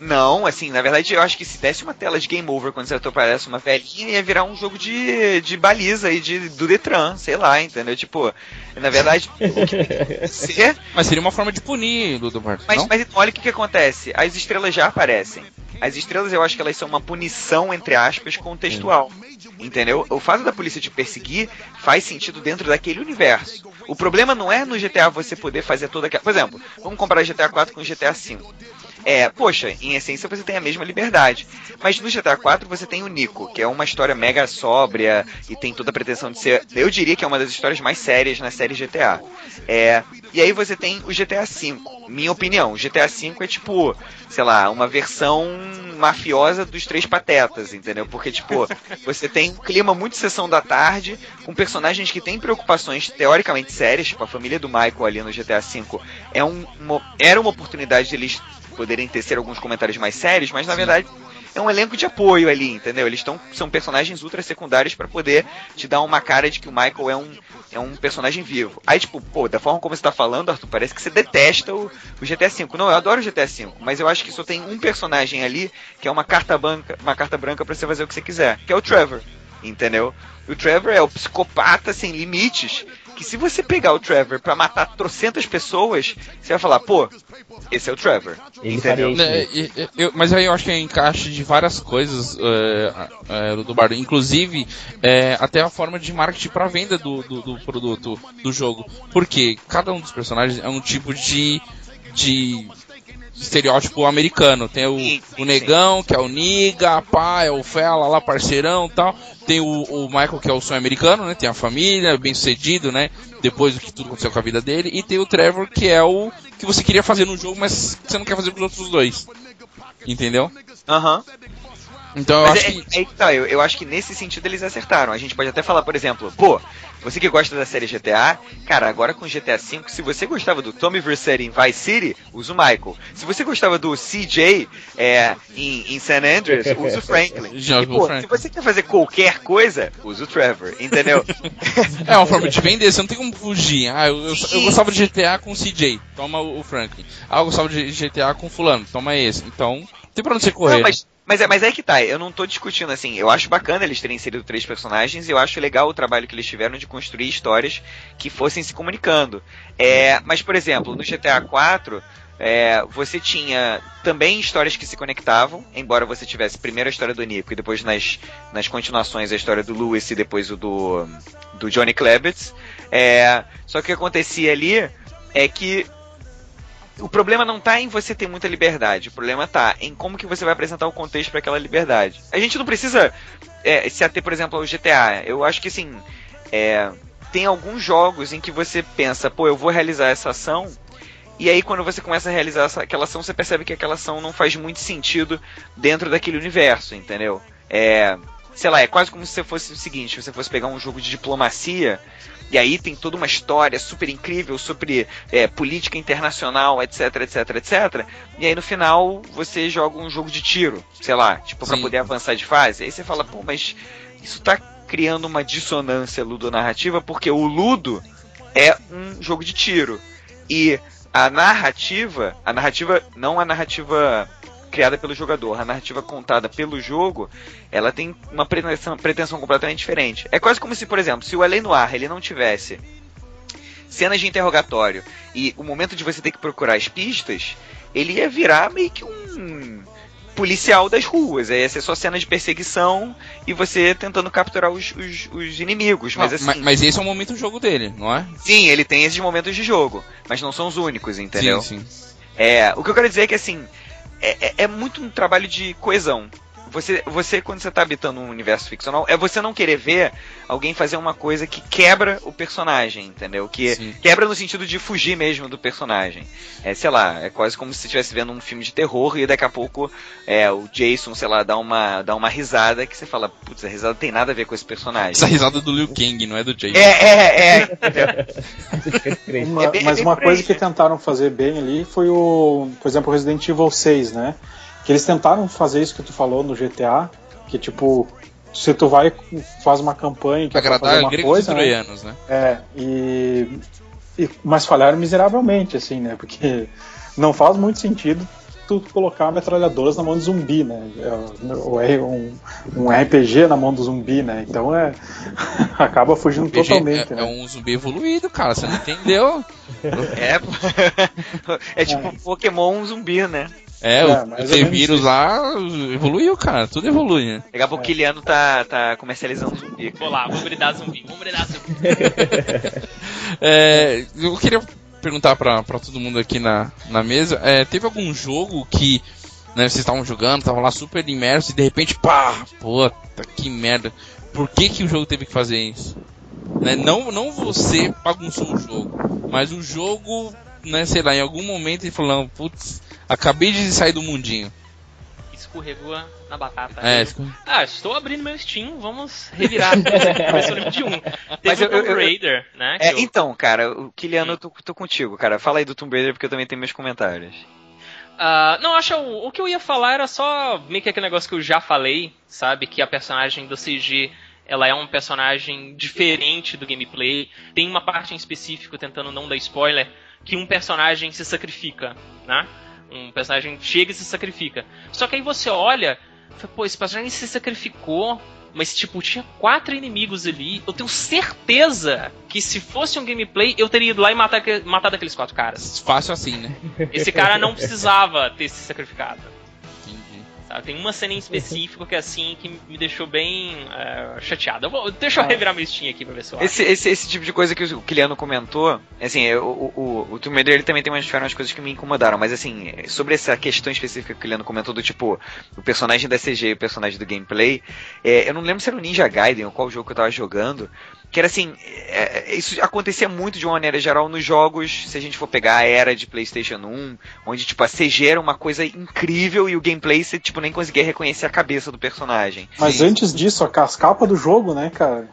Não, assim, na verdade eu acho que se desse uma tela de game over quando você atropelasse uma velhinha, ia virar um jogo de, de baliza e de, do Detran, sei lá, entendeu? Tipo, na verdade, o que tem ser. Mas seria uma forma de punir, Ludobardo, Mas, não? mas então, olha o que, que acontece. As estrelas já aparecem. As estrelas eu acho que elas são uma punição, entre aspas, contextual. Entendeu? O fato da polícia te perseguir faz sentido dentro daquele universo. O problema não é no GTA você poder fazer toda aquela. Por exemplo, vamos comparar GTA 4 com GTA 5. É, poxa, em essência você tem a mesma liberdade. Mas no GTA 4 você tem o Nico, que é uma história mega sóbria e tem toda a pretensão de ser. Eu diria que é uma das histórias mais sérias na série GTA. É, e aí você tem o GTA V. Minha opinião, o GTA V é tipo, sei lá, uma versão mafiosa dos três patetas, entendeu? Porque, tipo, você tem um clima muito sessão da tarde, com personagens que têm preocupações teoricamente sérias, tipo, a família do Michael ali no GTA V é um, uma- era uma oportunidade de eles poderem tecer alguns comentários mais sérios, mas na verdade é um elenco de apoio ali, entendeu? Eles tão, são personagens ultra secundários pra poder te dar uma cara de que o Michael é um, é um personagem vivo. Aí, tipo, pô, da forma como você tá falando, Arthur, parece que você detesta o, o GTA V. Não, eu adoro o GTA V, mas eu acho que só tem um personagem ali que é uma carta branca, uma carta branca para você fazer o que você quiser, que é o Trevor. Entendeu? O Trevor é o psicopata sem limites. Que se você pegar o Trevor pra matar trocentas pessoas, você vai falar, pô, esse é o Trevor. Ele entendeu? e- eu- mas aí eu acho que é encaixe de várias coisas é, é, do Bardo, inclusive é, até a forma de marketing para venda do, do, do produto do jogo, porque cada um dos personagens é um tipo de, de estereótipo americano. Tem o, o negão, que é o niga, pá, é o fela lá, parceirão tal. Tem o, o Michael, que é o sonho americano, né? Tem a família, bem sucedido, né? Depois do que tudo aconteceu com a vida dele. E tem o Trevor, que é o que você queria fazer no jogo, mas você não quer fazer com os outros dois. Entendeu? Aham. Então eu Mas acho é, que. é que tá, eu, eu acho que nesse sentido eles acertaram. A gente pode até falar, por exemplo, pô, você que gosta da série GTA, cara, agora com GTA V, se você gostava do Tommy Vercetti em Vice City, usa o Michael. Se você gostava do CJ é, em, em San Andreas, usa o Franklin. E, pô, Franklin. se você quer fazer qualquer coisa, usa o Trevor, entendeu? É uma forma de vender, você não tem como fugir. Ah, eu, eu, eu gostava de GTA com o CJ, toma o o Franklin. Ah, eu gostava de GTA com fulano, toma esse. Então, tem pra onde você correr. Não, mas, mas, é, mas é que tá, eu não tô discutindo assim. Eu acho bacana eles terem inserido três personagens e eu acho legal o trabalho que eles tiveram de construir histórias que fossem se comunicando. É, mas, por exemplo, no GTA 4, é, você tinha também histórias que se conectavam, embora você tivesse primeiro a história do Nico e depois nas, nas continuações a história do Lewis e depois o do, do Johnny Klebitz. É, só que o que acontecia ali é que o problema não está em você ter muita liberdade, o problema está em como que você vai apresentar o contexto para aquela liberdade. A gente não precisa é, se ater, por exemplo, ao GTA. Eu acho que assim, é, tem alguns jogos em que você pensa, pô, eu vou realizar essa ação e aí, quando você começa a realizar essa, aquela ação, você percebe que aquela ação não faz muito sentido dentro daquele universo, entendeu? É. Sei lá, é quase como se você fosse o seguinte: se você fosse pegar um jogo de diplomacia, e aí tem toda uma história super incrível sobre é, política internacional, etc, etc, etc. E aí no final você joga um jogo de tiro, sei lá, tipo, para poder avançar de fase. Aí você fala, pô, mas isso tá criando uma dissonância ludonarrativa, porque o Ludo é um jogo de tiro. E a narrativa, a narrativa, não a narrativa criada pelo jogador, a narrativa contada pelo jogo, ela tem uma pretensão, pretensão completamente diferente. É quase como se, por exemplo, se o Além Noir ele não tivesse cenas de interrogatório e o momento de você ter que procurar as pistas, ele ia virar meio que um policial das ruas. Ia ser só cena de perseguição e você tentando capturar os, os, os inimigos. Mas, assim, mas, mas, esse é o momento do jogo dele, não é? Sim, ele tem esses momentos de jogo, mas não são os únicos, entendeu? Sim, sim. É, o que eu quero dizer é que assim, é, é, é muito um trabalho de coesão. Você, você quando você está habitando um universo ficcional, é você não querer ver alguém fazer uma coisa que quebra o personagem, entendeu? Que Sim. quebra no sentido de fugir mesmo do personagem. É, sei lá, é quase como se você estivesse vendo um filme de terror e daqui a pouco é, o Jason, sei lá, dá uma, dá uma risada que você fala, putz, a risada tem nada a ver com esse personagem. Essa risada do Liu Kang, não é do Jason. É, é, é. uma, é bem, mas uma coisa que tentaram fazer bem ali foi o, por exemplo, Resident Evil 6, né? Que eles tentaram fazer isso que tu falou no GTA, que tipo, se tu vai faz uma campanha que agradar fazer uma coisa, né? troianos, né? É, e, e mas falharam miseravelmente assim, né? Porque não faz muito sentido tu colocar metralhadoras na mão do zumbi, né? Ou é um, um RPG na mão do zumbi, né? Então é. acaba fugindo RPG totalmente. É, né? é, um zumbi evoluído, cara, você não entendeu? é, é tipo é. Pokémon zumbi, né? É, é o T-Vírus lá evoluiu, cara. Tudo evolui, né? Daqui a pouco o Kiliano tá, tá comercializando zumbi. Vou lá, vamos brincar zumbi. Vamos brincar zumbi. é, eu queria perguntar pra, pra todo mundo aqui na, na mesa. É, teve algum jogo que né, vocês estavam jogando, estavam lá super imersos e de repente, pá, puta, que merda. Por que, que o jogo teve que fazer isso? Né, não, não você bagunçou o jogo, mas o jogo, né, sei lá, em algum momento ele falou, putz, Acabei de sair do mundinho. Escorregou na batata. É, Ah, estou abrindo meu Steam, vamos revirar. Começou um. Mas o Tomb Raider, eu, né? É, eu... Então, cara, o Kiliano, eu tô, tô, contigo, cara. Fala aí do Tomb Raider porque eu também tenho meus comentários. Uh, não, acho o, o que eu ia falar era só meio que aquele negócio que eu já falei, sabe? Que a personagem do CG ela é um personagem diferente do gameplay. Tem uma parte em específico, tentando não dar spoiler, que um personagem se sacrifica, né? Um personagem chega e se sacrifica. Só que aí você olha, pô, esse personagem se sacrificou, mas tipo, tinha quatro inimigos ali. Eu tenho certeza que se fosse um gameplay, eu teria ido lá e matar, matado aqueles quatro caras. Fácil assim, né? Esse cara não precisava ter se sacrificado. Sabe? Tem uma cena em específico que é assim que me deixou bem uh, chateado. Eu vou, deixa eu ah. revirar meu Steam aqui pra ver se eu esse, esse, esse, tipo de coisa que o Kiliano comentou, assim, o, o, o Tomb Raider ele também tem umas, umas coisas que me incomodaram, mas assim, sobre essa questão específica que o Kiliano comentou do tipo, o personagem da CG e o personagem do gameplay, é, eu não lembro se era o Ninja Gaiden ou qual jogo que eu tava jogando, que era assim, é, isso acontecia muito de uma maneira geral nos jogos, se a gente for pegar a era de PlayStation 1, onde tipo a CG era uma coisa incrível e o gameplay você tipo nem conseguia reconhecer a cabeça do personagem. Mas Sim. antes disso, as capas do jogo, né, cara?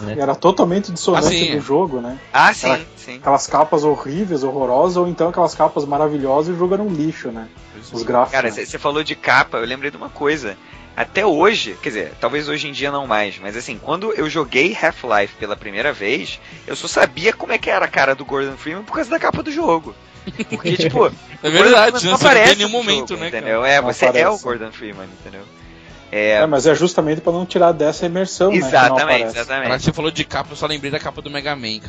Né? Era totalmente dissonante ah, do jogo, né? Ah, sim, era sim. Aquelas capas horríveis, horrorosas, ou então aquelas capas maravilhosas e o jogo era um lixo, né? Os gráficos. Cara, você né? falou de capa, eu lembrei de uma coisa até hoje, quer dizer, talvez hoje em dia não mais, mas assim, quando eu joguei Half-Life pela primeira vez, eu só sabia como é que era a cara do Gordon Freeman por causa da capa do jogo. Porque, tipo, é verdade, não, não aparece em nenhum momento, jogo, né? Entendeu? Cara? É, você aparece. é o Gordon Freeman, entendeu? É... é, mas é justamente para não tirar dessa imersão, exatamente, né? Exatamente, Agora você falou de capa, eu só lembrei da capa do Mega Man.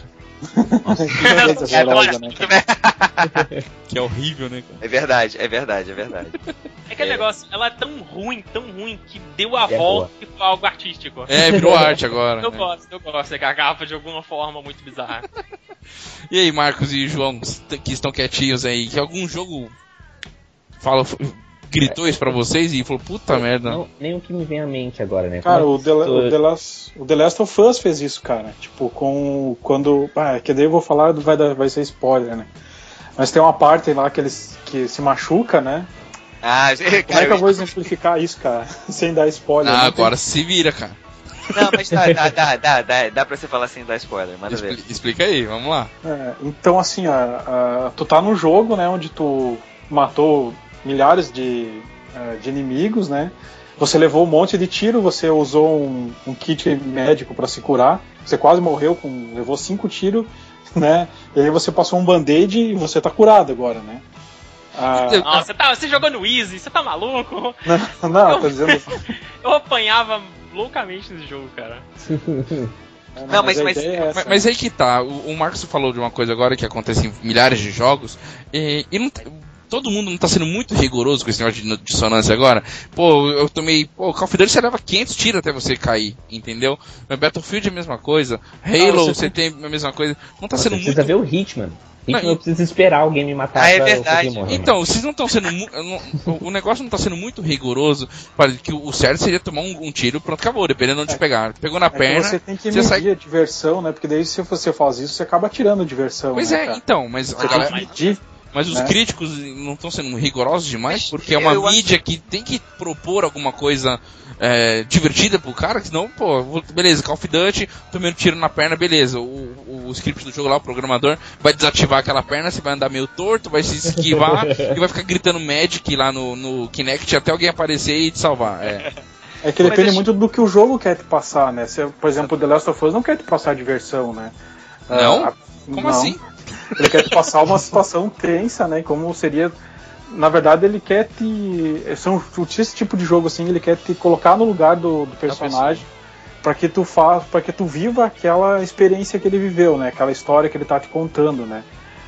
Beleza, Agora, né? Que é horrível, né, cara? É verdade, é verdade, é verdade. É aquele É. negócio, ela é tão ruim, tão ruim, que deu a É volta e foi algo artístico. É, virou arte agora. Eu né? gosto, eu gosto, é que a capa de alguma forma muito bizarra. E aí, Marcos e João, que estão quietinhos aí, que algum jogo fala, gritou isso pra vocês e falou, puta merda. Não, nem o que me vem à mente agora, né? Cara, Como o The, tu- o, The Last, o The Last of Us fez isso, cara. Tipo, com. Quando. Ah, que daí eu vou falar, vai, dar- vai ser spoiler, né? Mas tem uma parte lá que eles que se machuca, né? Ah, Como é cara, que eu vou exemplificar isso, cara? Sem dar spoiler. Ah, Não agora se vira, cara. Não, mas dá, dá, dá, dá, dá, dá pra você falar sem dar spoiler, manda ver. Expli- explica aí, vamos lá. É, então, assim, ó, ah, tu tá num jogo, né, onde tu matou milhares de, ah, de inimigos, né? Você levou um monte de tiro, você usou um, um kit médico pra se curar, você quase morreu, com, levou cinco tiros, né? E aí você passou um band-aid e você tá curado agora, né? Ah, Nossa, você, tá, você jogou no Easy, você tá maluco? não, não, tô dizendo. Eu apanhava loucamente nesse jogo, cara. Não, mas- a mas- ideia é essa, Mas, mas aí que tá, o, o Marcos falou de uma coisa agora que acontece em milhares de jogos, e, e não tá- todo mundo não tá sendo muito rigoroso com esse negócio de dissonância agora. Pô, eu tomei. Pô, Call of Duty você leva 500 tiros até você cair, entendeu? No Battlefield é a mesma coisa, Halo Ah, você você tem a mesma coisa. Não tá Você sendo precisa muito. ver o Hitman. Hitman Não, eu preciso esperar alguém me matar Ah, é verdade. Então, vocês não estão sendo. mu- não- o- negócio não tá sendo muito rigoroso. Para que o certo seria tomar um, um tiro, pronto, acabou, dependendo de onde pegar. Pegou na É perna. você tem que você medir sai- a diversão, né? Porque daí se você faz isso, você acaba tirando diversão. Pois né, é, cara? então, mas a Você tem galera. que medir. Mas os né? críticos não estão sendo rigorosos demais, porque é uma eu acho- mídia que tem que propor alguma coisa é, divertida pro cara, que senão, pô, beleza, Call of Duty, tomei um tiro na perna, beleza. O, o script do jogo lá, o programador, vai desativar aquela perna, você vai andar meio torto, vai se esquivar e vai ficar gritando Magic lá no, no Kinect até alguém aparecer e te salvar. É. É que depende deixa- muito do que o jogo quer te passar, né? Se, por exemplo, o The Last of Us não quer te passar diversão, né? Não? Ah, Como não. assim? Ele quer te passar uma situação tensa, né? Como seria. Na verdade, ele quer te. São, esse tipo de jogo assim, ele quer te colocar no lugar do, do personagem para que tu faça, para que tu viva aquela experiência que ele viveu, né? Aquela história que ele tá te contando, né?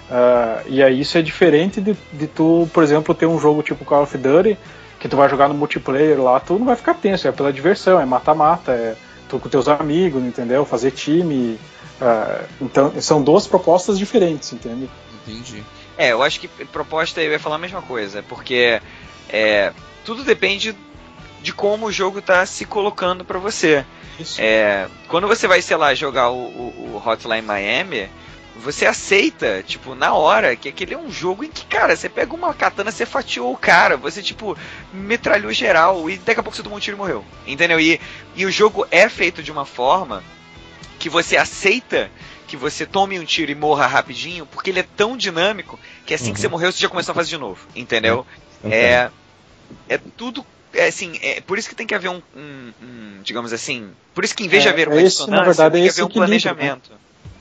Ah, e aí isso é diferente de, de tu, por exemplo, ter um jogo tipo Call of Duty que tu vai jogar no multiplayer lá, tu não vai ficar tenso, é pela diversão, é mata-mata, é tu com teus amigos, entendeu? Fazer time. Ah, então, são duas propostas diferentes, entende? Entendi. É, eu acho que proposta eu ia falar a mesma coisa, porque é, tudo depende de como o jogo tá se colocando pra você. É, quando você vai, sei lá, jogar o, o- o Hotline Miami, você aceita, tipo, na hora, que aquele é um jogo em que, cara, você pega uma katana, você fatiou o cara, você, tipo, metralhou geral e daqui a pouco você tomou um tiro e morreu. Entendeu? E, e o jogo é feito de uma forma que você aceita que você tome um tiro e morra rapidinho, porque ele é tão dinâmico que assim que Uhum. você morreu, você já começou a fazer de novo. Entendeu? Então, É, é tudo. É assim, é por isso que tem que haver um, um- um, digamos assim, por isso que em vez de É, haver uma é esse, na verdade, tem é que haver um equilíbrio, planejamento.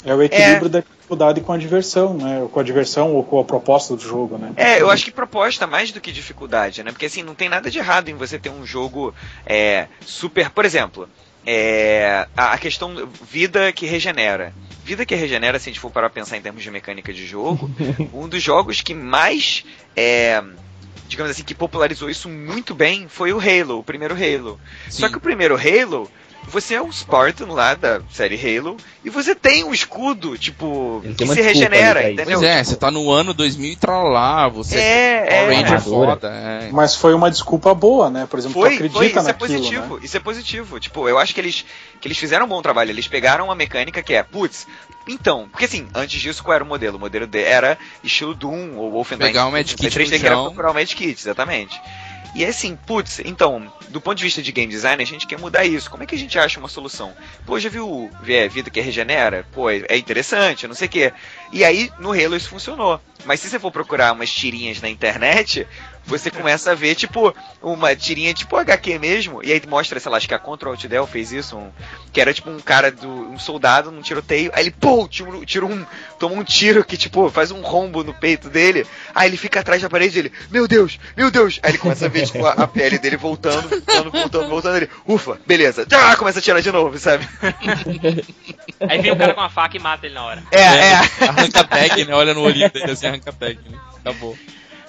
É o equilíbrio da dificuldade com a diversão, né? Ou com a diversão ou com a proposta do jogo, né? É, eu acho que proposta mais do que dificuldade, né? Porque assim, não tem nada de errado em você ter um jogo é, super. Por exemplo, é, a a questão vida que regenera. Vida que regenera, se a gente for parar pensar em termos de mecânica de jogo, um dos jogos que mais. é, digamos assim, que popularizou isso muito bem foi o Halo, o primeiro Halo. Só Sim. que o primeiro Halo, você é um Spartan lá da série Halo, e você tem um escudo, tipo, que se desculpa regenera, entendeu? Pois é, Tipo, você tá no ano 2000 e tralá, você É, Power é. Ranger Armadura. foda. É. Mas foi uma desculpa boa, né? Por exemplo, tu Foi, acredita foi, isso é naquilo, positivo, né? isso é positivo. Tipo, eu acho que eles, que eles fizeram um bom trabalho. Eles pegaram uma mecânica que é, putz, então, porque assim, antes disso, qual era o modelo? O modelo de- era estilo Doom ou Wolfenstein. Pegar um medkit 3 no tem que era procurar o medkit, exatamente. E é assim, putz, então, do ponto de vista de game design, a gente quer mudar isso. Como é que a gente acha uma solução? Pô, já viu é, vida que regenera? Pô, é interessante, não sei o quê. E aí, no Halo isso funcionou. Mas se você for procurar umas tirinhas na internet, você começa a ver, tipo, uma tirinha tipo HQ mesmo, e aí mostra, sei lá, acho que a Control Del fez isso, um, que era tipo um cara, do, um soldado num tiroteio, aí ele, pô, tira, um- tira um, toma um tiro que, tipo, faz um rombo no peito dele, aí ele fica atrás da parede ele, meu Deus, meu Deus, aí ele começa a ver, tipo, a, a pele dele voltando, voltando, voltando, voltando. Ele, ufa, beleza. Ah, começa a tirar de novo, sabe? Aí vem o cara com uma faca e mata ele na hora. É, é. Arranca tag, né? Olha no olhinho dele assim, arranca tag, né? Acabou.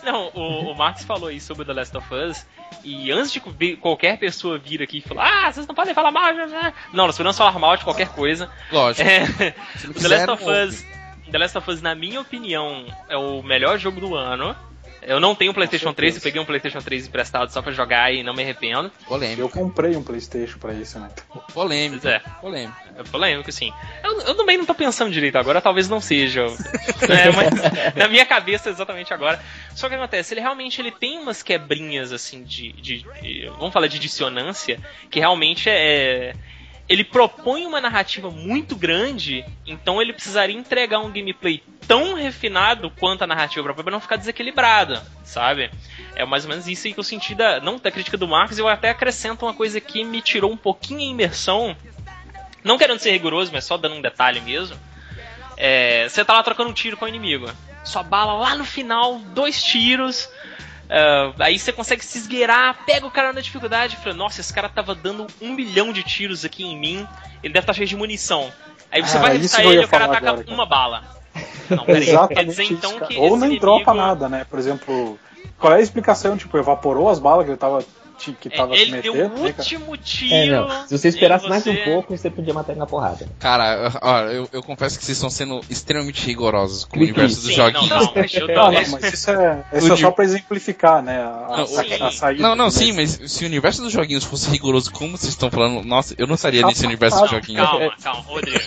Não, o, o Marcos falou aí sobre The Last of Us. E antes de qualquer pessoa vir aqui e falar, ah, vocês não podem falar mal, né? Não, nós podemos falar mal de qualquer coisa. Lógico. É, não The Last of Us, The Last of Us, na minha opinião, é o melhor jogo do ano. Eu não tenho um PlayStation 3, eu peguei um PlayStation 3 emprestado só pra jogar e não me arrependo. polêmico. Eu comprei um Playstation pra isso, né? Polêmico. Pois é. Polêmico. É polêmico, sim. Eu, eu também não tô pensando direito agora, talvez não seja. É, mas na minha cabeça, exatamente agora. Só que acontece, ele realmente ele tem umas quebrinhas, assim, de. de, de- vamos falar de dissonância, que realmente é. Ele propõe uma narrativa muito grande, então ele precisaria entregar um gameplay tão refinado quanto a narrativa própria pra não ficar desequilibrada, sabe? É mais ou menos isso aí que eu senti da, não da crítica do Marcos, eu até acrescento uma coisa que me tirou um pouquinho a imersão, não querendo ser rigoroso, mas só dando um detalhe mesmo. É, você tá lá trocando um tiro com o inimigo. Sua bala lá no final, dois tiros. É, aí você consegue se esgueirar, pega o cara na dificuldade e fala: Nossa, esse cara tava dando um milhão de tiros aqui em mim. Ele deve estar cheio de munição. Aí você Ah, vai revistar ele e o cara ataca agora, cara. uma bala. Não, peraí. Exatamente Quer dizer isso, então. Ou nem inimigo- dropa nada, né? Por exemplo, qual é a explicação? Tipo, evaporou as balas que ele tava, que É, tava ele se deu metendo? o né, último tiro. É, não. Se você esperasse em mais um você. pouco, você podia matar ele na porrada. Cara, ó, eu, eu confesso que vocês estão sendo extremamente rigorosos com o universo dos Sim, joguinhos. não, não, mas eu Não, mas isso é, isso é O só pra exemplificar, né? A, Não, a, sim. a saída. Não, não, né? sim, mas se o universo dos joguinhos fosse rigoroso como vocês estão falando, nossa, eu não estaria nesse universo dos joguinhos. Calma, calma, Rodrigo.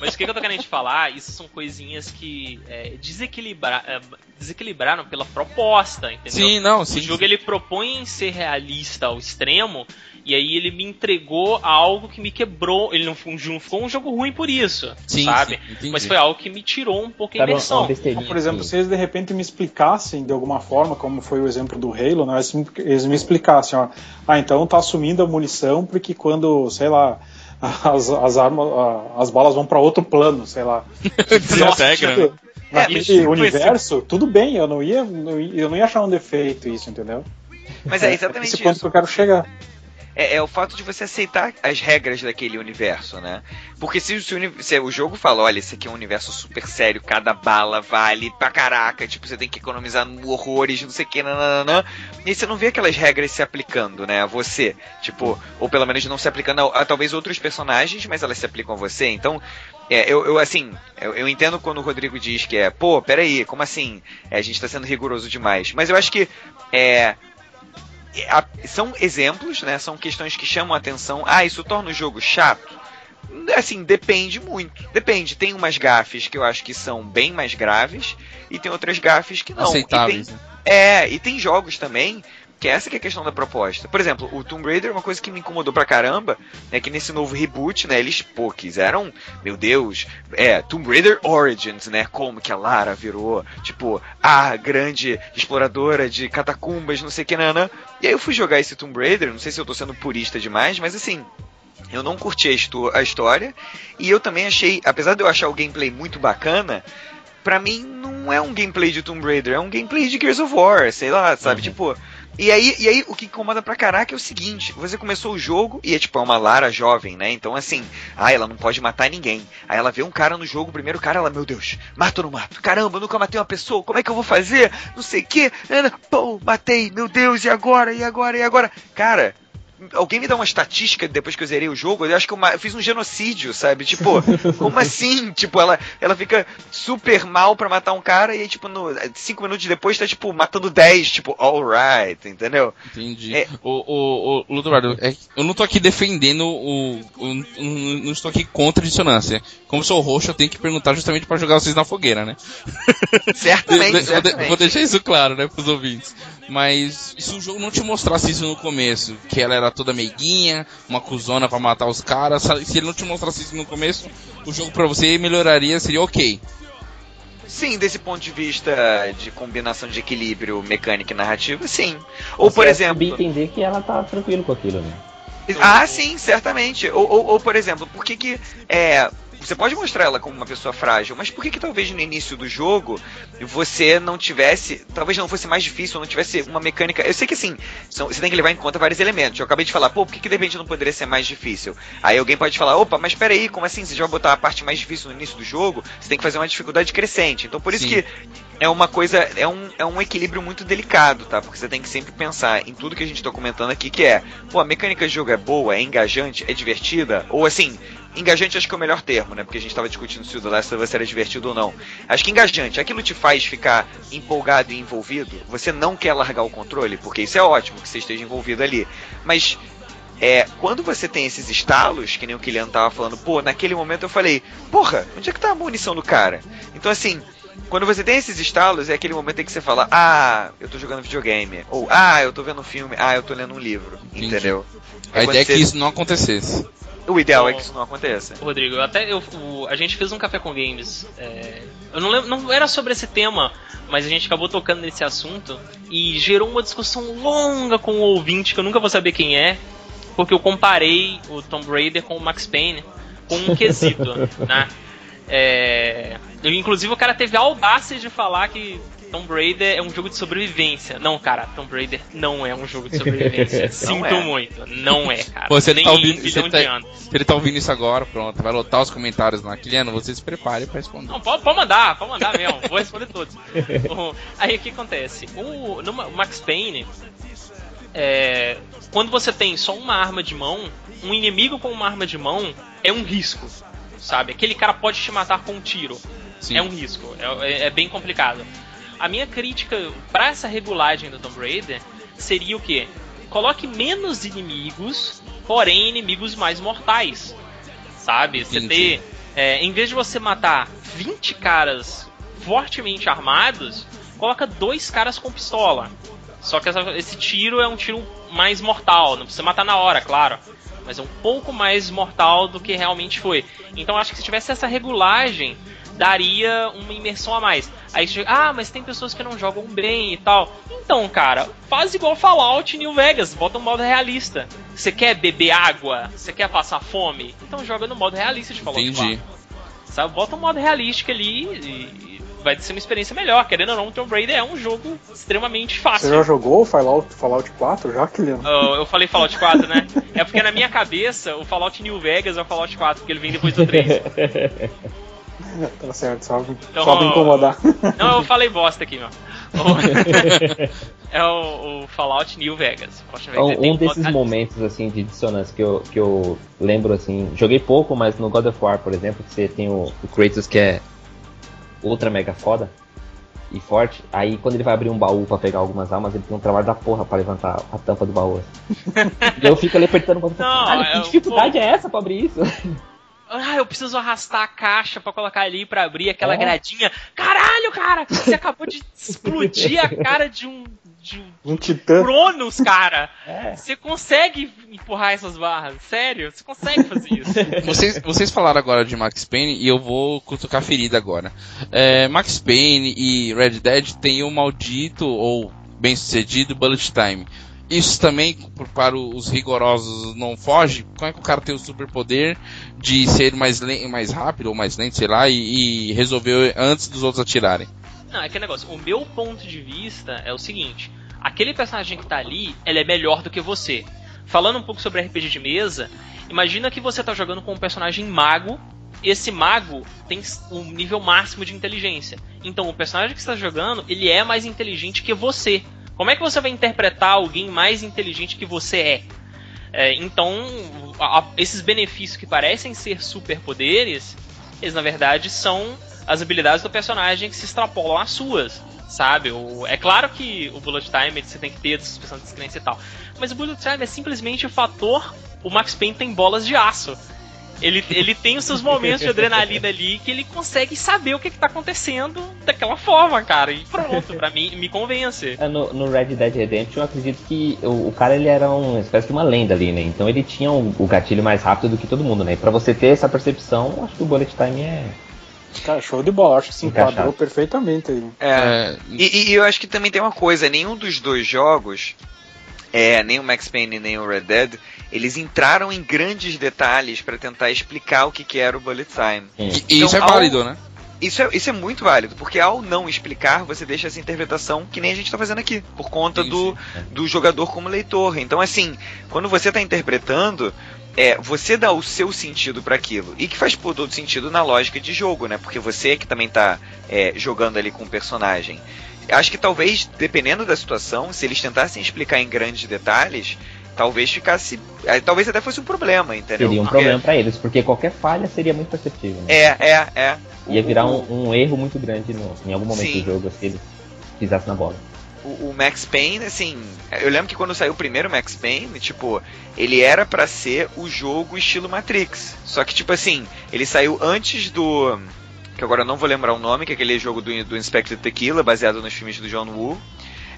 Mas o que que eu tô querendo te falar? Isso são coisinhas que é, desequilibra, é, desequilibraram pela proposta, entendeu? Sim, não, O sim. jogo ele propõe ser realista ao extremo, e aí ele me entregou algo que me quebrou. Ele não, foi um- não ficou um jogo ruim por isso, Sim, sabe? sim. Mas foi algo que me tirou um pouco a uma, imersão. uma besteirinha. Então, por exemplo, que- se eles de repente me explicassem de alguma forma, como foi o exemplo do Halo, né, eles me- eles me explicassem, ó, ah, então tá assumindo a munição porque quando, sei lá, as, as armas, as balas vão pra outro plano, sei lá. Desintegra, né? Naquele isso foi universo, tudo bem, eu não ia, eu não ia achar um defeito isso, entendeu? Mas é exatamente esse ponto isso. que eu quero chegar. É, é o fato de você aceitar as regras daquele universo, né? Porque se, se o se o jogo fala, olha, esse aqui é um universo super sério, cada bala vale pra caraca, tipo, você tem que economizar horrores, não sei o que, nananã. E aí você não vê aquelas regras se aplicando, né, a você. Tipo, ou pelo menos não se aplicando a, a talvez outros personagens, mas elas se aplicam a você. Então, é, eu, eu, assim, eu, eu entendo quando o Rodrigo diz que é, pô, peraí, como assim? É, a gente tá sendo rigoroso demais. Mas eu acho que, é, a- são exemplos, né? São questões que chamam a atenção. Ah, isso torna o jogo chato? Assim, depende muito. Depende. Tem umas gafes que eu acho que são bem mais graves e tem outras gafes que não. Aceitáveis. E né? tem, é, e tem jogos também que essa que é a questão da proposta. Por exemplo, o Tomb Raider, uma coisa que me incomodou pra caramba é que nesse novo reboot, né, eles, pô, quiseram, meu Deus, é, Tomb Raider Origins, né, como que a Lara virou, tipo, a grande exploradora de catacumbas, não sei o que, nana. E aí eu fui jogar esse Tomb Raider, não sei se eu tô sendo purista demais, mas assim, eu não curti a história e eu também achei, apesar de eu achar o gameplay muito bacana, pra mim não é um gameplay de Tomb Raider, é um gameplay de Gears of War, sei lá, sabe? Uhum. Tipo. E aí, e aí, o que incomoda pra caraca é o seguinte: você começou o jogo e é tipo, é uma Lara jovem, né? Então, assim, ah, ela não pode matar ninguém. Aí ela vê um cara no jogo, o primeiro cara, ela, meu Deus, mato ou não mato? Caramba, eu nunca matei uma pessoa, como é que eu vou fazer? Não sei o que. Pô, matei, meu Deus, e agora? E agora? E agora? Cara, alguém me dá uma estatística depois que eu zerei o jogo, eu acho que eu, eu fiz um genocídio, sabe? Tipo, como assim? Tipo, ela, ela fica super mal pra matar um cara e aí, tipo, no, cinco minutos depois tá, tipo, matando 10, tipo, alright, entendeu? Entendi. É. O, o, o Ludovardo, é que eu não tô aqui defendendo o, o- o- Não estou aqui contra a dissonância. Como sou roxo, eu tenho que perguntar justamente pra jogar vocês na fogueira, né? Certamente, vou, de- certamente. vou deixar isso claro, né, pros ouvintes. Mas se o jogo não te mostrasse isso no começo, que ela era toda meiguinha, uma cuzona pra matar os caras, se ele não te mostrasse isso no começo, o jogo pra você melhoraria, seria ok. Sim, desse ponto de vista de combinação de equilíbrio mecânico e narrativo, sim. Ou, por Você exemplo. subir entender que ela tá tranquilo com aquilo, né? Ah, sim, certamente. Ou, ou, ou, por exemplo, por que que é, você pode mostrar ela como uma pessoa frágil, mas por que, que talvez no início do jogo você não tivesse, talvez não fosse mais difícil, não tivesse uma mecânica. Eu sei que assim, são, você tem que levar em conta vários elementos. Eu acabei de falar, pô, por que, que de repente não poderia ser mais difícil? Aí alguém pode falar, opa, mas peraí, como assim? Você já vai botar a parte mais difícil no início do jogo, você tem que fazer uma dificuldade crescente. Então por isso Sim. que é uma coisa, é um, é um equilíbrio muito delicado, tá? Porque você tem que sempre pensar em tudo que a gente tá comentando aqui, que é, pô, a mecânica de jogo é boa, é engajante, é divertida, ou assim, engajante acho que é o melhor termo, né? Porque a gente tava discutindo se o The Last of Us era divertido ou não. Acho que engajante, aquilo te faz ficar empolgado e envolvido, você não quer largar o controle, porque isso é ótimo que você esteja envolvido ali. Mas é, quando você tem esses estalos, que nem o Kylian tava falando, pô, naquele momento eu falei, porra, onde é que tá a munição do cara? Então assim, quando você tem esses estalos, é aquele momento em que você fala, ah, eu tô jogando videogame, ou ah, eu tô vendo um filme, ah, eu tô lendo um livro, Entendi. entendeu? A É ideia é que você- isso não acontecesse. O ideal é Bom. que isso não aconteça. Rodrigo, eu até eu, o- a gente fez um café com games. é, eu não lembro, não era sobre esse tema, mas a gente acabou tocando nesse assunto e gerou uma discussão longa com o ouvinte que eu nunca vou saber quem é, porque eu comparei o Tomb Raider com o Max Payne com um quesito, né? É, eu- inclusive o cara teve a audácia de falar que Tomb Raider é um jogo de sobrevivência. Não, cara, Tomb Raider não é um jogo de sobrevivência. Sinto é. muito, não é, cara. Pô, se ele Nem tá ouvindo- se ele tá-. Se ele tá ouvindo isso agora, pronto, vai lotar os comentários lá. Kiliano, você se prepare pra responder. Não, pode, pode mandar, pode mandar mesmo, vou responder todos. O- Aí o que acontece? O, no Ma- Max Payne, é, quando você tem só uma arma de mão, um inimigo com uma arma de mão é um risco, sabe? Aquele cara pode te matar com um tiro. Sim. É um risco, é, é- é bem complicado. A minha crítica pra essa regulagem do Tomb Raider seria o quê? Coloque menos inimigos, porém inimigos mais mortais. Sabe? Você ter. é, em vez de você matar 20 caras fortemente armados, coloca dois caras com pistola. Só que essa- esse tiro é um tiro mais mortal, não precisa matar na hora, claro. Mas é um pouco mais mortal do que realmente foi. Então acho que se tivesse essa regulagem, daria uma imersão a mais. Aí você, ah, mas tem pessoas que não jogam bem e tal. Então, cara, faz igual Fallout New Vegas, bota um modo realista. Você quer beber água? Você quer passar fome? Então joga no modo realista de Fallout Entendi. 4. Sabe, bota um modo realístico ali e vai ser uma experiência melhor. Querendo ou não, Tomb Raider é um jogo extremamente Você fácil. já jogou o Fallout, Fallout 4 já, Kiliano? Eu, eu falei Fallout 4, né? É porque na minha cabeça o Fallout New Vegas é o Fallout 4, porque ele vem depois do 3. Tá certo, só, Então, só pra incomodar. Não, eu falei bosta aqui, meu. É o, o Fallout New Vegas. Tem Um, um desses momentos assim de dissonância que eu, que eu lembro assim, joguei pouco, mas no God of War, por exemplo, que você tem o, o Kratos que é ultra mega foda e forte, aí quando ele vai abrir um baú pra pegar algumas almas, ele tem um trabalho da porra pra levantar a tampa do baú. assim. e eu fico ali apertando o botão, Não, é, que dificuldade pô. é essa pra abrir isso? Ah, eu preciso arrastar a caixa pra colocar ali pra abrir aquela É. gradinha. Caralho, cara! Você acabou de explodir a cara de um. De um Um titã. Cronos, cara! É. Você consegue empurrar essas barras? Sério? Você consegue fazer isso? Vocês, vocês falaram agora de Max Payne e eu vou cutucar a ferida agora. É, Max Payne e Red Dead tem o maldito ou bem sucedido Bullet Time. Isso também, para os rigorosos, não foge? Como é que o cara tem o superpoder de ser mais, mais rápido ou mais lento, sei lá, e, e resolver antes dos outros atirarem? Não, é que negócio. O meu ponto de vista é o seguinte: aquele personagem que tá ali, ele é melhor do que você. Falando um pouco sobre RPG de mesa, imagina que você tá jogando com um personagem mago. Esse mago tem um nível máximo de inteligência. Então, o personagem que está jogando, ele é mais inteligente que você. Como é que você vai interpretar alguém mais inteligente que você é? É, então, a- a- esses benefícios que parecem ser superpoderes, eles na verdade são as habilidades do personagem que se extrapolam às suas, sabe? O- é claro que o Bullet Time você tem que ter a suspensão de descrença e tal, mas o Bullet Time é simplesmente o fator. O Max Payne tem bolas de aço. Ele, ele tem os seus momentos de adrenalina ali que ele consegue saber o que, que tá acontecendo daquela forma, cara. E pronto, pra mim, me convence. É, No, no Red Dead Redemption, eu acredito que o, o cara ele era uma espécie de uma lenda ali, né? Então ele tinha o, o gatilho mais rápido do que todo mundo, né? E pra você ter essa percepção, acho que o Bullet Time é. Cara, show de bola, acho que se Encaixado. enquadrou perfeitamente aí. É. É, E, e- e eu acho que também tem uma coisa, nenhum dos dois jogos é, nem o Max Payne nem o Red Dead, eles entraram em grandes detalhes para tentar explicar o que, que era o bullet time. E, e Então, isso é ao- válido, né? Isso é, isso é muito válido, porque ao não explicar, você deixa essa interpretação que nem a gente tá fazendo aqui, por conta Sim, do, do jogador como leitor. Então, assim, quando você tá interpretando, é, você dá o seu sentido para aquilo. E que faz todo sentido na lógica de jogo, né? Porque você que também tá é, jogando ali com o personagem. Acho que talvez, dependendo da situação, se eles tentassem explicar em grandes detalhes, talvez ficasse. é, Talvez até fosse um problema, entendeu? Seria um Porque- problema pra eles, porque qualquer falha seria muito perceptível. Né? É, é, é. Ia virar um, um erro muito grande no, em algum momento Sim. do jogo se eles pisassem na bola. o, Max Payne, assim, eu lembro que quando saiu o primeiro Max Payne, tipo, ele era pra ser o jogo estilo Matrix. Só que, tipo assim, ele saiu antes do. Que agora eu não vou lembrar o nome, que é aquele jogo do, do Inspector Tequila, baseado nos filmes do John Woo.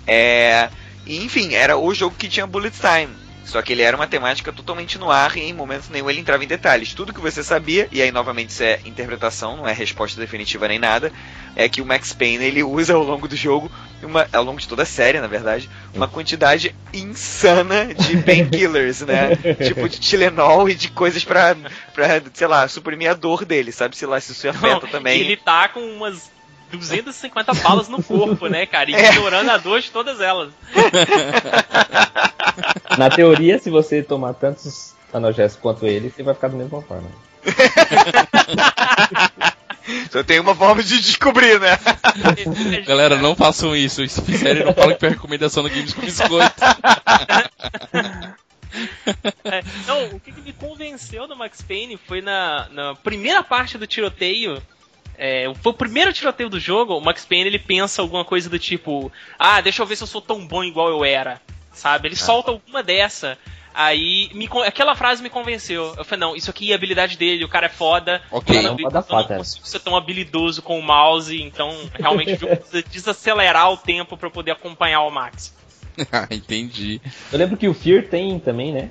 É. E, enfim, era o jogo que tinha Bullet Time. Só que ele era uma temática totalmente no ar e em momento nenhum ele entrava em detalhes. Tudo que você sabia, e aí novamente isso é interpretação, não é resposta definitiva nem nada, é que o Max Payne ele usa ao longo do jogo, uma, ao longo de toda a série, na verdade, uma quantidade insana de painkillers, né? tipo de Tilenol e de coisas pra, pra, sei lá, suprimir a dor dele, sabe? Sei lá, se isso afeta também. Ele tá com umas 250 balas no corpo, né, cara? É. Ignorando a dor de todas elas. Na teoria, se você tomar tantos analgésicos quanto ele, você vai ficar da mesma forma. Só tem uma forma de descobrir, né? Galera, não façam isso. Se fizerem, não falem que foi recomendação do Games com Biscoito. É, não, o que, que me convenceu do Max Payne foi na, na primeira parte do tiroteio. É, foi o primeiro tiroteio do jogo. O Max Payne ele pensa alguma coisa do tipo: Ah, deixa eu ver se eu sou tão bom igual eu era. Sabe? Ele solta alguma dessa. Aí, me aquela frase me convenceu. Eu falei: Não, isso aqui é a habilidade dele, o cara é foda. Ok. Eu Não não, pode dar eu não consigo ser tão habilidoso com o mouse, então realmente o jogo precisa desacelerar o tempo pra eu poder acompanhar o Max. ah, entendi. Eu lembro que o Fear tem também, né?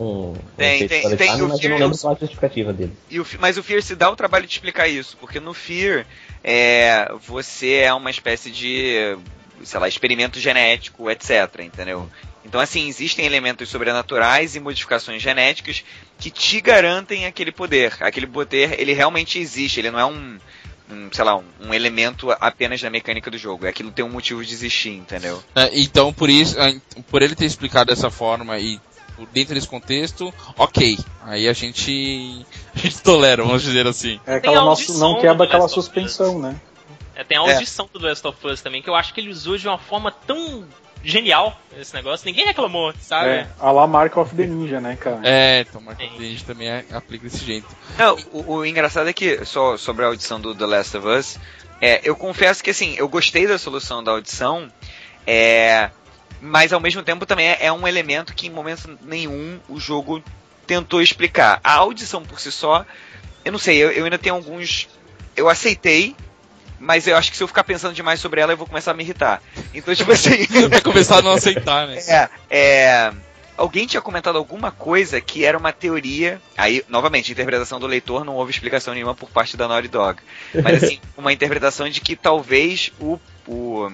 Um, Tem, um tem, tem qualificado, o mas eu não Fear- lembro qual a justificativa dele. E o, mas o Fear se dá o trabalho de explicar isso, porque no Fear é, você é uma espécie de, sei lá, experimento genético, etc, entendeu? Então, assim, existem elementos sobrenaturais e modificações genéticas que te garantem aquele poder. Aquele poder, ele realmente existe, ele não é um, um, sei lá, um, um elemento apenas na mecânica do jogo. Aquilo tem um motivo de existir, entendeu? É, então, por isso, ah, por ele ter explicado dessa forma e por dentro desse contexto, ok. Aí a gente, a gente tolera, vamos dizer assim. É aquela nossa, não quebra do aquela suspensão, né? É, tem a audição do The Last of Us também, que eu acho que ele usou de uma forma tão genial esse negócio. Ninguém reclamou, sabe? É, a lá Mark of the Ninja, né, cara? É, então, mas Sim. a gente também é- aplica desse jeito. Não, o, o engraçado é que, só sobre a audição do The Last of Us, é, eu confesso que assim, eu gostei da solução da audição, é, mas ao mesmo tempo também é, é um elemento que em momento nenhum o jogo tentou explicar. A audição por si só, eu não sei, eu, eu ainda tenho alguns. Eu aceitei, mas eu acho que se eu ficar pensando demais sobre ela, eu vou começar a me irritar. Então, tipo assim. Vai começar a não aceitar, né? É, é. Alguém tinha comentado alguma coisa que era uma teoria. Aí, novamente, interpretação do leitor, não houve explicação nenhuma por parte da Naughty Dog. Mas assim, uma interpretação de que talvez o. o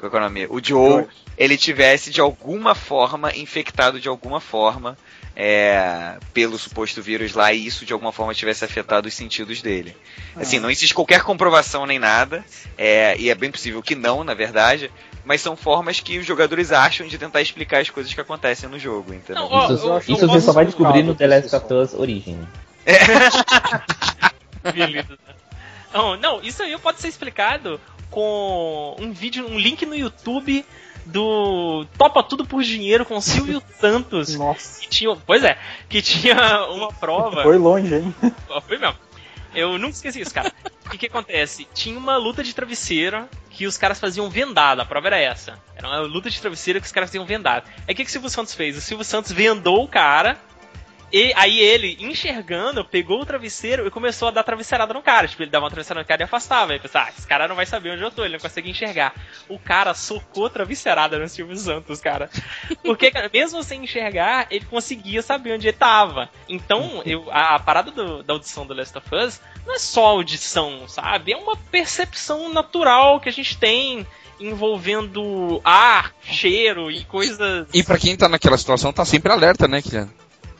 qual é o nome? O Joe, ele tivesse de alguma forma infectado de alguma forma é, pelo suposto vírus lá e isso de alguma forma tivesse afetado os sentidos dele. Assim, não existe qualquer comprovação nem nada, é, e é bem possível que não, na verdade, mas são formas que os jogadores acham de tentar explicar as coisas que acontecem no jogo, entendeu? Não, ó, Isso, eu- isso eu você só vai descobrir no The Last of Us Origin. Beleza. Não, não, isso aí pode ser explicado com um vídeo, um link no YouTube do Topa Tudo por Dinheiro com Silvio Santos. Nossa, Que tinha, pois é, que tinha uma prova. foi longe, hein? Foi mesmo. Eu nunca esqueci isso, cara. O que, que acontece? Tinha uma luta de travesseiro que os caras faziam vendado. A prova era essa. Era uma luta de travesseiro que os caras faziam vendado. Aí o que, que o Silvio Santos fez? O Silvio Santos vendou o cara. E aí ele, enxergando, pegou o travesseiro e começou a dar travesseirada no cara. Tipo, ele dava uma travesseirada no cara e afastava. Aí pensava, ah, esse cara não vai saber onde eu tô, ele não consegue enxergar. O cara socou travesseirada no Silvio Santos, cara. Porque, cara, mesmo sem enxergar, ele conseguia saber onde ele tava. Então, eu, a, a parada do- da audição do Last of Us não é só audição, sabe? É uma percepção natural que a gente tem. envolvendo ar, cheiro e coisas. E pra quem tá naquela situação, tá sempre alerta, né, Kilian?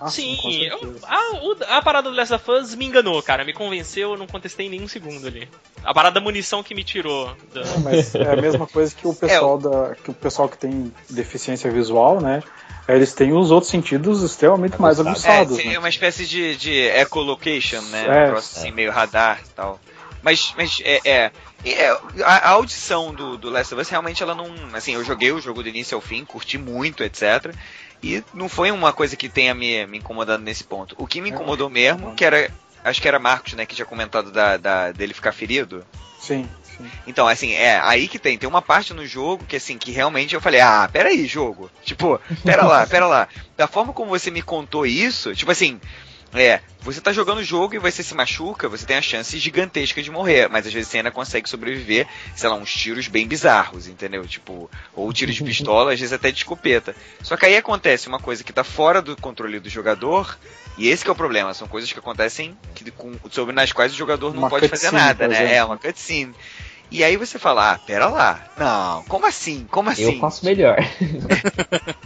Ah, Sim, eu- a, a parada do Last of Us me enganou, cara. Me convenceu, eu não contestei em nenhum segundo ali. A parada da munição que me tirou. da- É, mas é a mesma coisa que o pessoal da que o pessoal que tem deficiência visual, né? Eles têm os outros sentidos extremamente mais Aguçados. aguçados. É, né? é uma espécie de, de ecolocation, né? É. um troço assim, meio radar e tal. Mas, mas é, é, é, a, a audição do, do Last of Us realmente ela não. Assim, eu joguei o jogo do início ao fim, curti muito, etc. E não foi uma coisa que tenha me, me incomodado nesse ponto. O que me incomodou mesmo, que era. Acho que era Marcos, né, que tinha comentado da, da- dele ficar ferido. Sim, sim. Então, assim, é aí que tem. Tem uma parte no jogo que, assim, que realmente eu falei, ah, peraí, jogo. Tipo, pera lá, pera lá. Da forma como você me contou isso, tipo assim, é, você tá jogando o jogo e você se machuca, você tem a chance gigantesca de morrer, mas às vezes você ainda consegue sobreviver, sei lá, uns tiros bem bizarros, entendeu? Tipo, ou tiros de pistola, às vezes até de escopeta. Só que aí acontece uma coisa que tá fora do controle do jogador, e esse que é o problema, são coisas que acontecem que, com, sobre nas quais o jogador não Uma pode fazer nada, né? É, uma cutscene. E aí você fala, ah, pera lá. Não, como assim? Como assim? Eu faço melhor.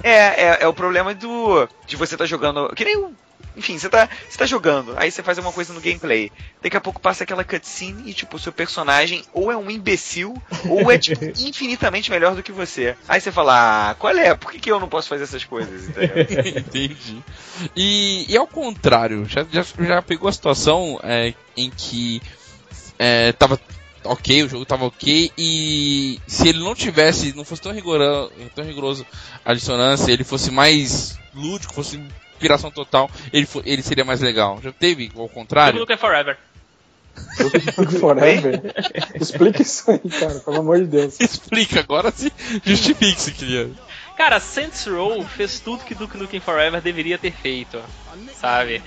É, é, é o problema do. De você tá jogando. Que nem o. Enfim, você tá, você tá jogando, aí você faz uma coisa no gameplay. Daqui a pouco passa aquela cutscene e, tipo, o seu personagem ou é um imbecil, ou é, tipo, infinitamente melhor do que você. Aí você fala, ah, qual é? Por que, que eu não posso fazer essas coisas? Entendi. E, e ao contrário, já, já, já pegou a situação é, em que é, tava ok, o jogo tava ok, e se ele não tivesse, não fosse tão rigoroso, tão rigoroso a dissonância, ele fosse mais lúdico, fosse inspiração total, ele, ele seria mais legal. Já teve ao Duke contrário? Nukem Forever. Forever. Explica isso aí, cara, pelo amor de Deus. Explica agora, se justifique-se, queria. Cara, Saints Row fez tudo que Duke Nukem Forever deveria ter feito, sabe?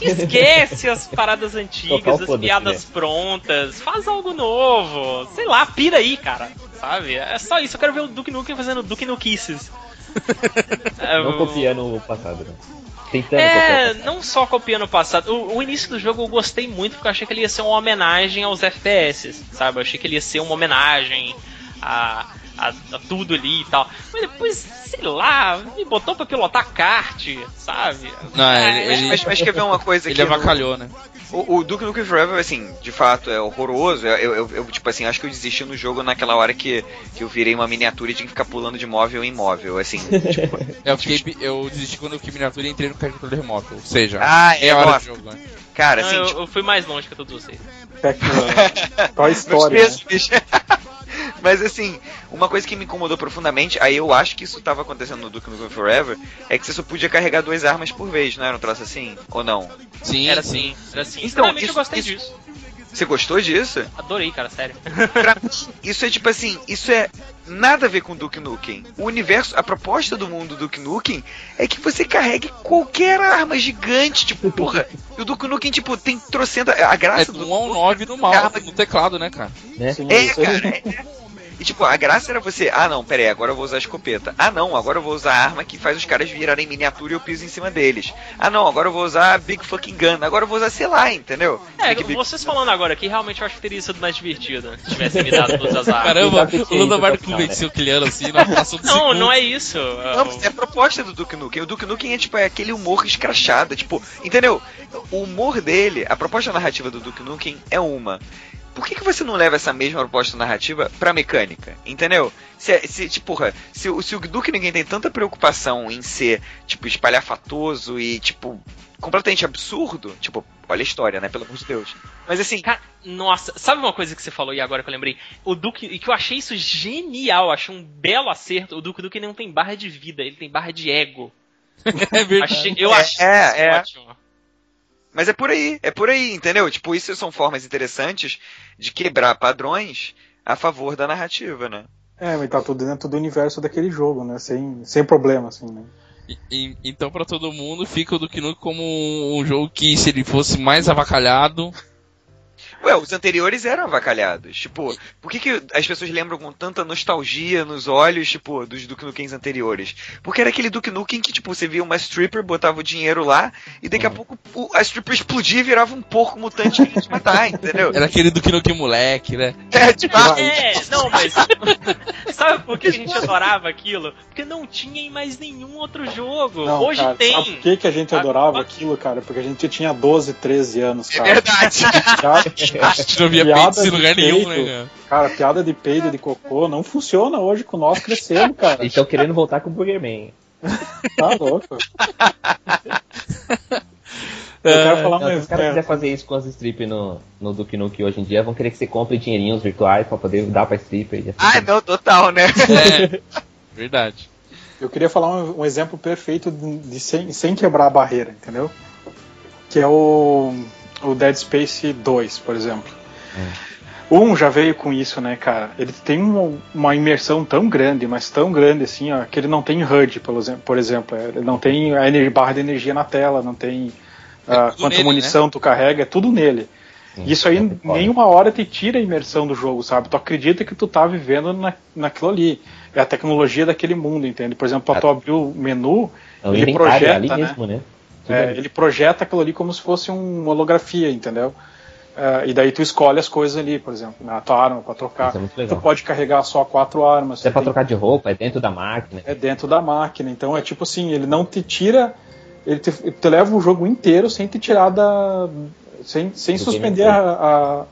Esquece as paradas antigas, as piadas prontas, faz algo novo, sei lá, pira aí, cara, sabe? É só isso, eu quero ver o Duke Nukem fazendo Duke Nukisses. É, Não copiando o passado, né? Tentando É, não só copiando o passado. O, o início do jogo eu gostei muito porque eu achei que ele ia ser uma homenagem aos FPS, sabe? Eu achei que ele ia ser uma homenagem a, a, a tudo ali e tal. Mas depois, sei lá, me botou pra pilotar kart, sabe? Não, É, ele, ele, mas, mas quer ver uma coisa ele que. no- avacalhou, né? O, o Duke Nukem Forever, assim, de fato, é horroroso. Eu, eu, eu, tipo assim, acho que eu desisti no jogo naquela hora que, que eu virei uma miniatura e tinha que ficar pulando de móvel em móvel, assim, tipo... Eu, fiquei, eu desisti quando eu fiquei miniatura e entrei no carregador remoto. Ou seja, Ah, é, é hora nossa. de jogo, né? Cara, Não, assim, eu, tipo, eu fui mais longe que todos vocês. Toy meus Story. né? Mas assim, uma coisa que me incomodou profundamente, aí eu acho que isso tava acontecendo no Duke Nukem Forever, é que você só podia carregar duas armas por vez, não era um troço assim? Ou não? Sim, Era sim. assim, era assim. Então, isso- eu gostei isso- disso. Você gostou disso? Adorei, cara, sério. Pra mim, isso é tipo assim, isso é nada a ver com Duke Nukem. O universo, a proposta do mundo do Duke Nukem é que você carregue qualquer arma gigante, tipo, porra. E o Duke Nukem, tipo, tem trocenta. A É graça do do 1 ao 9 no, mal, Arma- no teclado, né, cara? Né? Sim, É, cara. é. E tipo, a graça era você, ah não, pera aí, agora eu vou usar a escopeta. Ah não, agora eu vou usar a arma que faz os caras virarem miniatura e eu piso em cima deles. Ah não, agora eu vou usar a Big Fucking Gun. Agora eu vou usar, sei lá, entendeu? É, Big, Big... vocês falando agora aqui, realmente eu acho que teria sido mais divertido se tivessem me dado todas as armas. Caramba, o ido vai convencer o Kiliano assim na fração de Não, segundo. não é isso. Não, é a proposta do Duke Nukem. O Duke Nukem é tipo é aquele humor escrachado, tipo, entendeu? O humor dele, a proposta narrativa do Duke Nukem é uma. Por que, que você não leva essa mesma proposta narrativa pra mecânica? Entendeu? Se, se, tipo, porra, se, o- se o Duke Nukem tem tanta preocupação em ser, tipo, espalhafatoso e, tipo, completamente absurdo, tipo, olha a história, né? Pelo amor de Deus. Mas assim, Cara, nossa, sabe uma coisa que você falou e agora que eu lembrei? O Duke, e que eu achei isso genial, achei um belo acerto. O Duke Duke não tem barra de vida, ele tem barra de ego. É verdade. Achei, eu É, achei é, isso é. ótimo. Mas é por aí, é por aí, entendeu? Tipo, isso são formas interessantes de quebrar padrões a favor da narrativa, né? É, mas tá tudo dentro do universo daquele jogo, né? Sem, sem problema, assim, né? E- e- então, pra todo mundo, fica o Duke Nukem como um, um jogo que, se ele fosse mais avacalhado. Ué, os anteriores eram avacalhados. Tipo, por que, que as pessoas lembram com tanta nostalgia nos olhos, tipo, dos Duke Nukems anteriores? Porque era aquele Duke Nukem que, tipo, você via uma stripper, botava o dinheiro lá, e daqui a pouco o- a stripper explodia e virava um porco mutante que ia te matar, entendeu? Era aquele Duke Nukem moleque, né? É, tipo, É, não, mas. sabe por que a gente adorava aquilo? Porque não tinha em mais nenhum outro jogo. Não, Hoje cara, tem. Sabe por que, que a gente adorava ah. aquilo, cara? Porque a gente tinha 12, 13 anos, É cara. verdade. Já- A gente não via Piada peitos em lugar nenhum, peito. né? cara? Piada de peido, de cocô, não funciona hoje com nós crescendo, cara. Eles estão querendo voltar com o Burger Man. Tá louco. Eu quero falar Não, se mais. os caras é, quiserem fazer isso com as strippers no, no Duke Nukem hoje em dia, vão querer que você compre dinheirinhos virtuais pra poder dar pra stripper. e assim Ah, não, total, né? É, verdade. Eu queria falar um, um exemplo perfeito de, de sem, sem quebrar a barreira, entendeu? Que é o, o Dead Space 2, por exemplo. O Um já veio com isso, né, cara? Ele tem uma, uma imersão tão grande, mas tão grande assim, ó, que ele não tem HUD, por exemplo. Ele não tem a ener- barra de energia na tela, não tem ah, tudo quanta nele, munição tu carrega, é tudo nele. Sim, Isso aí é nenhuma hora te tira a imersão do jogo, sabe? Tu acredita que tu tá vivendo na, naquilo ali. É a tecnologia daquele mundo, entende? Por exemplo, pra tu abrir o menu, É o ele inventário projeta, ali né? mesmo, né? É, ele projeta aquilo ali como se fosse uma holografia, entendeu? É, e daí tu escolhe as coisas ali, por exemplo, na tua arma pra trocar. É muito Tu pode carregar só quatro armas. É pra tem- trocar de roupa, é dentro da máquina. é dentro da máquina. Então é tipo assim, ele não te tira. Ele te, te leva o jogo inteiro sem te tirar da. Sem, sem suspender a,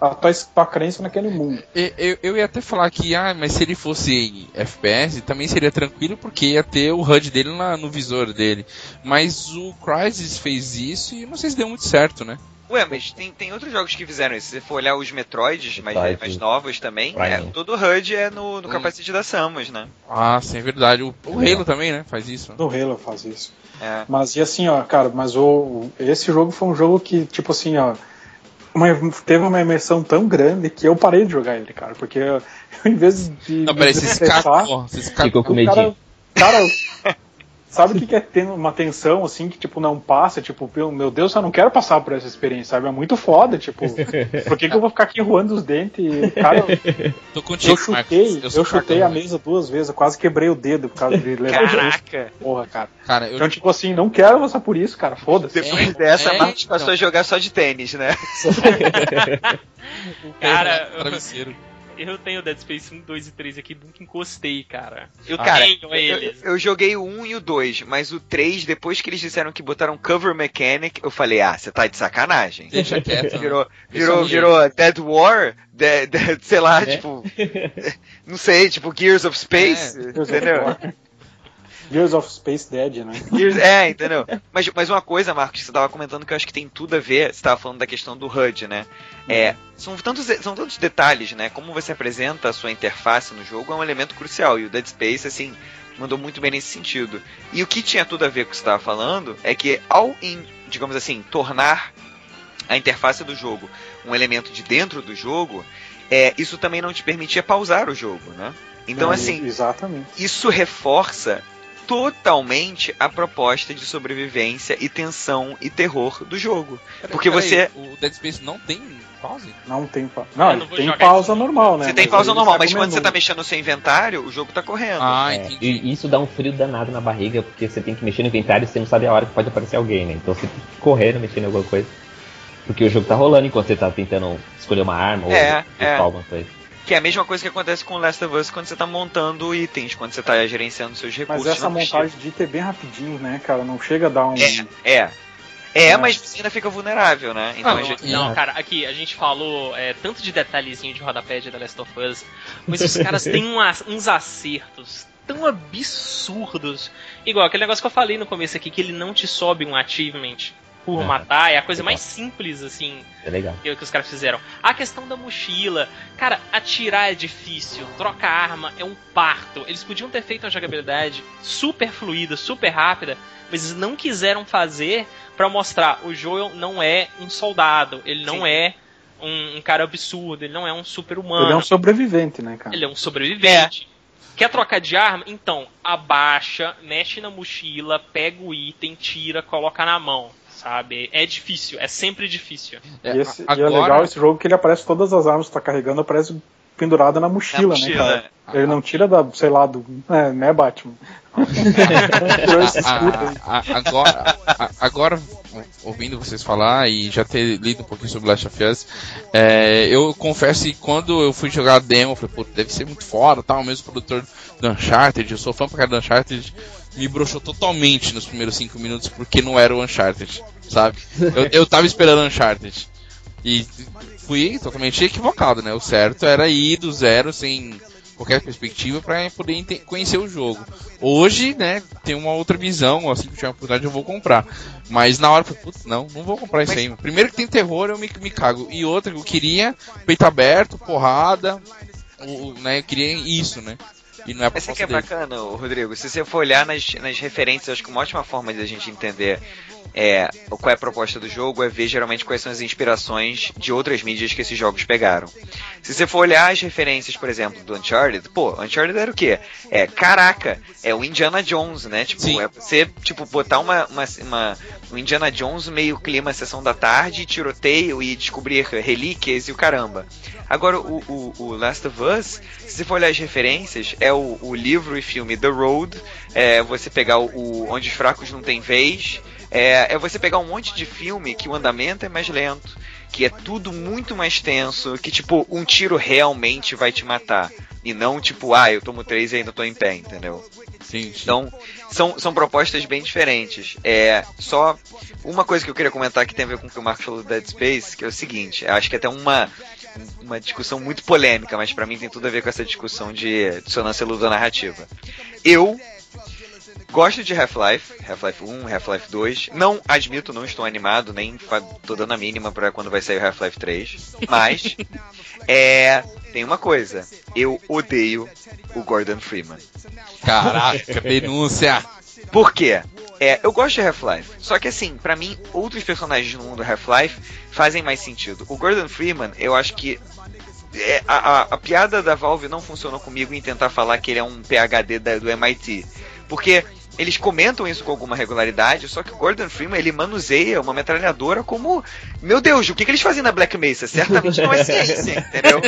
a, a tua, tua crença naquele mundo. E- Eu, eu ia até falar que, ah, mas se ele fosse FPS, também seria tranquilo, porque ia ter o HUD dele na- no visor dele. Mas o Crysis fez isso e não sei se deu muito certo, né? Ué, mas tem, tem outros jogos que fizeram isso. Se você for olhar os Metroids mais, Metroid. mais novos também, é, todo o HUD é no, no Hum. capacete da Samus, né? Ah, sim, é verdade. O, o Halo também, né? Faz isso. No Halo faz isso. É. Mas e assim, ó, cara, mas o, esse jogo foi um jogo que, tipo assim, ó, uma- teve uma imersão tão grande que eu parei de jogar ele, cara, porque eu, em vez de. Não, peraí, desestressar, escapou. Ficou com o medinho. cara, cara, sabe o que que é ter uma tensão assim que tipo não passa, tipo, meu meu Deus, eu não quero passar por essa experiência, sabe? É muito foda, tipo, por que, que eu vou ficar aqui enroando os dentes? E, cara, Tô contigo, eu chutei, Marcos. eu, sou chutei a mesa duas vezes, eu quase quebrei o dedo por causa de levar Caraca! porra, cara. Cara, eu Então, tipo assim, não quero passar por isso, cara, foda-se. Depois É, dessa, é, Marcos passou então. a jogar só de tênis, né? Cara, travesseiro. Eu tenho Dead Space 1, 2 e 3 aqui, nunca encostei, cara. Eu Ah, Cara, tenho eu, eles. eu joguei o 1 e o 2, mas o 3, depois que eles disseram que botaram cover mechanic, eu falei, ah, você tá de sacanagem. Deixa quieto. Virou, virou, eu virou Dead War, de, de- sei lá, É. tipo. Não sei, tipo Gears of Space, É. entendeu? Gears of Space Dead, né? É, entendeu? Mas, mas uma coisa, Marcos, que você tava comentando que eu acho que tem tudo a ver, você tava falando da questão do HUD, né? É, são tantos, são tantos detalhes, né? Como você apresenta a sua interface no jogo é um elemento crucial, e o Dead Space, assim, mandou muito bem nesse sentido. E o que tinha tudo a ver com o que você estava falando é que ao, em, digamos assim, tornar a interface do jogo um elemento de dentro do jogo, é, isso também não te permitia pausar o jogo, né? Então, Não, assim, Exatamente. isso reforça totalmente a proposta de sobrevivência e tensão e terror do jogo. Peraí, Porque peraí, você- O Dead Space não tem pause? Não tem pausa. Não, não tem pausa isso. normal, né? Você tem Mas pausa normal, mas quando você tá menu. mexendo no seu inventário, o jogo tá correndo. Ah, É, entendi. e isso dá um frio danado na barriga, porque você tem que mexer no inventário e você não sabe a hora que pode aparecer alguém, né? Então você tem que correr mexendo em alguma coisa. Porque o jogo tá rolando enquanto você tá tentando escolher uma arma É, ou é. buscar alguma coisa. Que é a mesma coisa que acontece com Last of Us quando você tá montando itens, quando você tá gerenciando seus recursos. Mas essa montagem de item é bem rapidinho, né, cara? Não chega a dar um. É, é. É, É. mas você ainda fica vulnerável, né? Então a Não, gente- não, cara, aqui a gente falou é, tanto de detalhezinho de rodapé de The Last of Us, mas os caras têm um uns acertos tão absurdos. Igual aquele negócio que eu falei no começo aqui, que ele não te sobe um achievement por É. matar, é a coisa mais simples, assim, É legal. que, que os caras fizeram. A questão da mochila, cara, atirar é difícil, trocar arma é um parto. Eles podiam ter feito uma jogabilidade super fluida, super rápida, mas eles não quiseram fazer pra mostrar o Joel não é um soldado, ele não Sim. é um, um cara absurdo, ele não é um super humano, Ele é um sobrevivente, né, cara? ele é um sobrevivente. Quer trocar de arma? Então, abaixa, mexe na mochila, pega o item, tira, coloca na mão. Sabe? É difícil, é sempre difícil. É, e, esse, a- e é legal esse jogo que ele aparece todas as armas que tá carregando, aparece pendurada na mochila, Na né, mochila. cara? Ele não tira da, sei lá, do. É, né, Batman? Tirou esse escudo aí. A- a- agora, agora, ouvindo vocês falar e já ter lido um pouquinho sobre Last of Us, é, eu confesso que quando eu fui jogar a demo, eu falei, pô, deve ser muito foda, tal, o mesmo produtor do Uncharted, eu sou fã pra cara do Uncharted, me broxou totalmente nos primeiros 5 minutos porque não era o Uncharted, sabe? Eu, eu tava esperando Uncharted. E fui totalmente equivocado, né? O certo era ir do zero sem qualquer perspectiva para poder conhecer o jogo. Hoje, né, tem uma outra visão, assim que eu tiver uma oportunidade eu vou comprar. Mas na hora eu falei, putz, não, não vou comprar isso Mas- aí. Primeiro que tem terror, eu me, me cago. E outra, eu queria peito aberto, porrada, o, né, eu queria isso, né? E não é pra Essa que é dele. bacana, Rodrigo. Se você for olhar nas, nas referências, acho que uma ótima forma de a gente entender é, qual é a proposta do jogo é ver geralmente quais são as inspirações de outras mídias que esses jogos pegaram. Se você for olhar as referências, por exemplo, do Uncharted, pô, Uncharted era o quê? É, caraca, é o Indiana Jones, né? Tipo, Sim. é você, tipo, botar uma, uma, uma- um Indiana Jones meio clima sessão da tarde, tiroteio e descobrir relíquias e o caramba. Agora, o, o, o Last of Us, se você for olhar as referências, é o, o livro e filme The Road, é você pegar o, o Onde os Fracos Não Têm Vez, é, é você pegar um monte de filme que o andamento é mais lento, que é tudo muito mais tenso, que tipo, um tiro realmente vai te matar. E não tipo, ah, eu tomo três e ainda tô em pé, entendeu? Sim, sim. Então, são, são propostas bem diferentes. É, só uma coisa que eu queria comentar que tem a ver com o que o Marcos falou do Dead Space, que é o seguinte, acho que é até uma, uma discussão muito polêmica, mas pra mim tem tudo a ver com essa discussão de dissonância ludonarrativa. Eu gosto de Half-Life, Half-Life 1, Half-Life 2. Não admito, não estou animado, nem tô dando a mínima pra quando vai sair o Half-Life 3. Mas, é, tem uma coisa, eu odeio o Gordon Freeman. Caraca, denúncia! Por quê? É, eu gosto de Half-Life. Só que assim, pra mim, outros personagens no mundo Half-Life fazem mais sentido. O Gordon Freeman, eu acho que. é, a, a- a piada da Valve não funcionou comigo em tentar falar que ele é um PhD da- do MIT. Porque eles comentam isso com alguma regularidade, só que o Gordon Freeman ele manuseia uma metralhadora como. Meu Deus, o que, que eles fazem na Black Mesa? Certamente não é ciência, entendeu?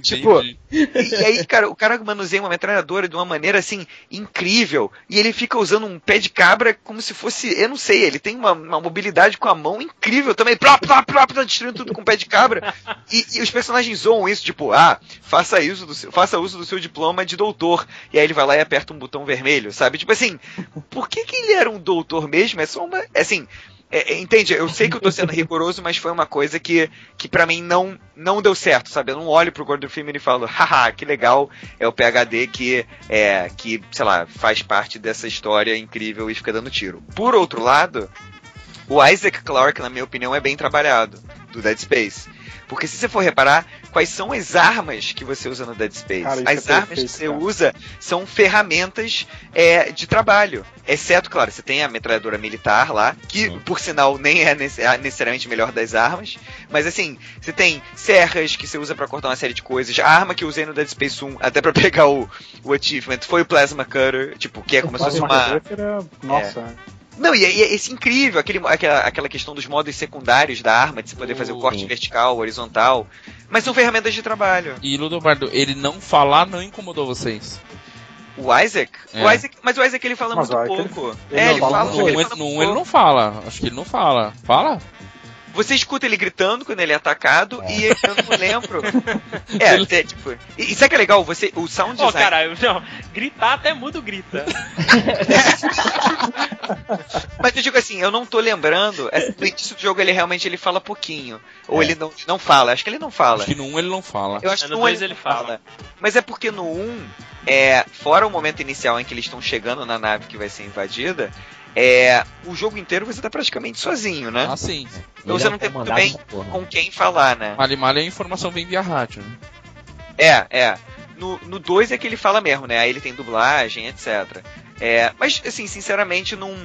Tipo. E, e aí, cara, o cara manuseia uma metralhadora de uma maneira assim incrível e ele fica usando um pé de cabra como se fosse, eu não sei, ele tem uma, uma mobilidade com a mão incrível também, plá, plá, plá, plá, destruindo tudo com o pé de cabra. E, e os personagens zoam isso, tipo, ah, faça isso do seu, faça uso do seu diploma de doutor. E aí ele vai lá e aperta um botão vermelho, sabe? Tipo assim, por que que ele era um doutor mesmo? É só uma, é assim, é, é, entende? Eu sei que eu tô sendo rigoroso, mas foi uma coisa que, que para mim não, não deu certo, sabe? Eu não olho pro Gordon Freeman e falo, haha, que legal, é o PHD que, é, que, sei lá, faz parte dessa história incrível e fica dando tiro. Por outro lado, o Isaac Clarke, na minha opinião, é bem trabalhado, do Dead Space. Porque se você for reparar, quais são as armas que você usa no Dead Space? Cara, as é armas perfeito, que você cara. usa são ferramentas é, de trabalho. Exceto, claro, você tem a metralhadora militar lá, que Sim. por sinal nem é é necessariamente a melhor das armas. Mas assim, você tem serras que você usa pra cortar uma série de coisas. A arma que eu usei no Dead Space 1, até pra pegar o, o achievement, foi o Plasma Cutter, tipo, que é como se fosse Plasma uma. Cutter era- Nossa, Não, e, é- e é esse incrível, aquele, aquela, aquela questão dos modos secundários da arma, de você poder fazer o corte vertical, horizontal. Mas são ferramentas de trabalho. E Ludobardo, ele não falar não incomodou vocês. O Isaac? O É. Isaac mas o Isaac ele fala Mas muito o Isaac, pouco. ele é, não ele fala fala, muito. ele fala no muito um ele pouco. não fala. Acho que ele não fala. Fala? Você escuta ele gritando quando ele é atacado e eu não lembro. É, é, tipo. E, e sabe que é legal? Você, o sound Ó, design. cara, não, gritar até mudo grita. Mas eu digo assim, eu não tô lembrando. é, No início do jogo ele realmente ele fala pouquinho. Ou É. ele não, não fala. Acho que ele não fala. Acho que no 1 ele não fala. Eu acho É, que no no dois ele ele fala. Mas é porque no 1, é, fora o momento inicial em que eles estão chegando na nave que vai ser invadida, é, o jogo inteiro você tá praticamente sozinho, né? Ah, sim. Então Ele você é não tem muito bem com quem falar, né? Mali Mali a informação vem via rádio. Né? É, é. No, no 2 é que ele fala mesmo, né? Aí ele tem dublagem, etc. É, mas, assim, sinceramente, não,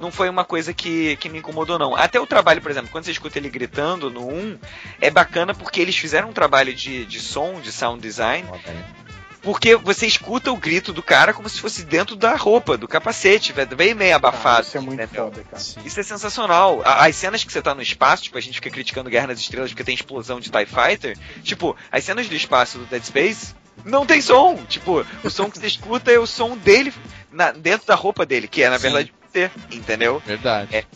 não foi uma coisa que, que me incomodou, não. Até o trabalho, por exemplo, quando você escuta ele gritando no 1, é bacana porque eles fizeram um trabalho de, de som, de sound design, né? Porque você escuta o grito do cara como se fosse dentro da roupa, do capacete, velho, bem meio abafado. isso é muito entendeu? foda, cara. Isso é sensacional. As cenas que você tá no espaço, tipo, a gente fica criticando Guerra nas Estrelas porque tem explosão de TIE Fighter. Tipo, as cenas do espaço do Dead Space não tem som. Tipo, o som que você escuta é o som dele na- dentro da roupa dele, que é, na Sim. verdade, você, entendeu? Verdade.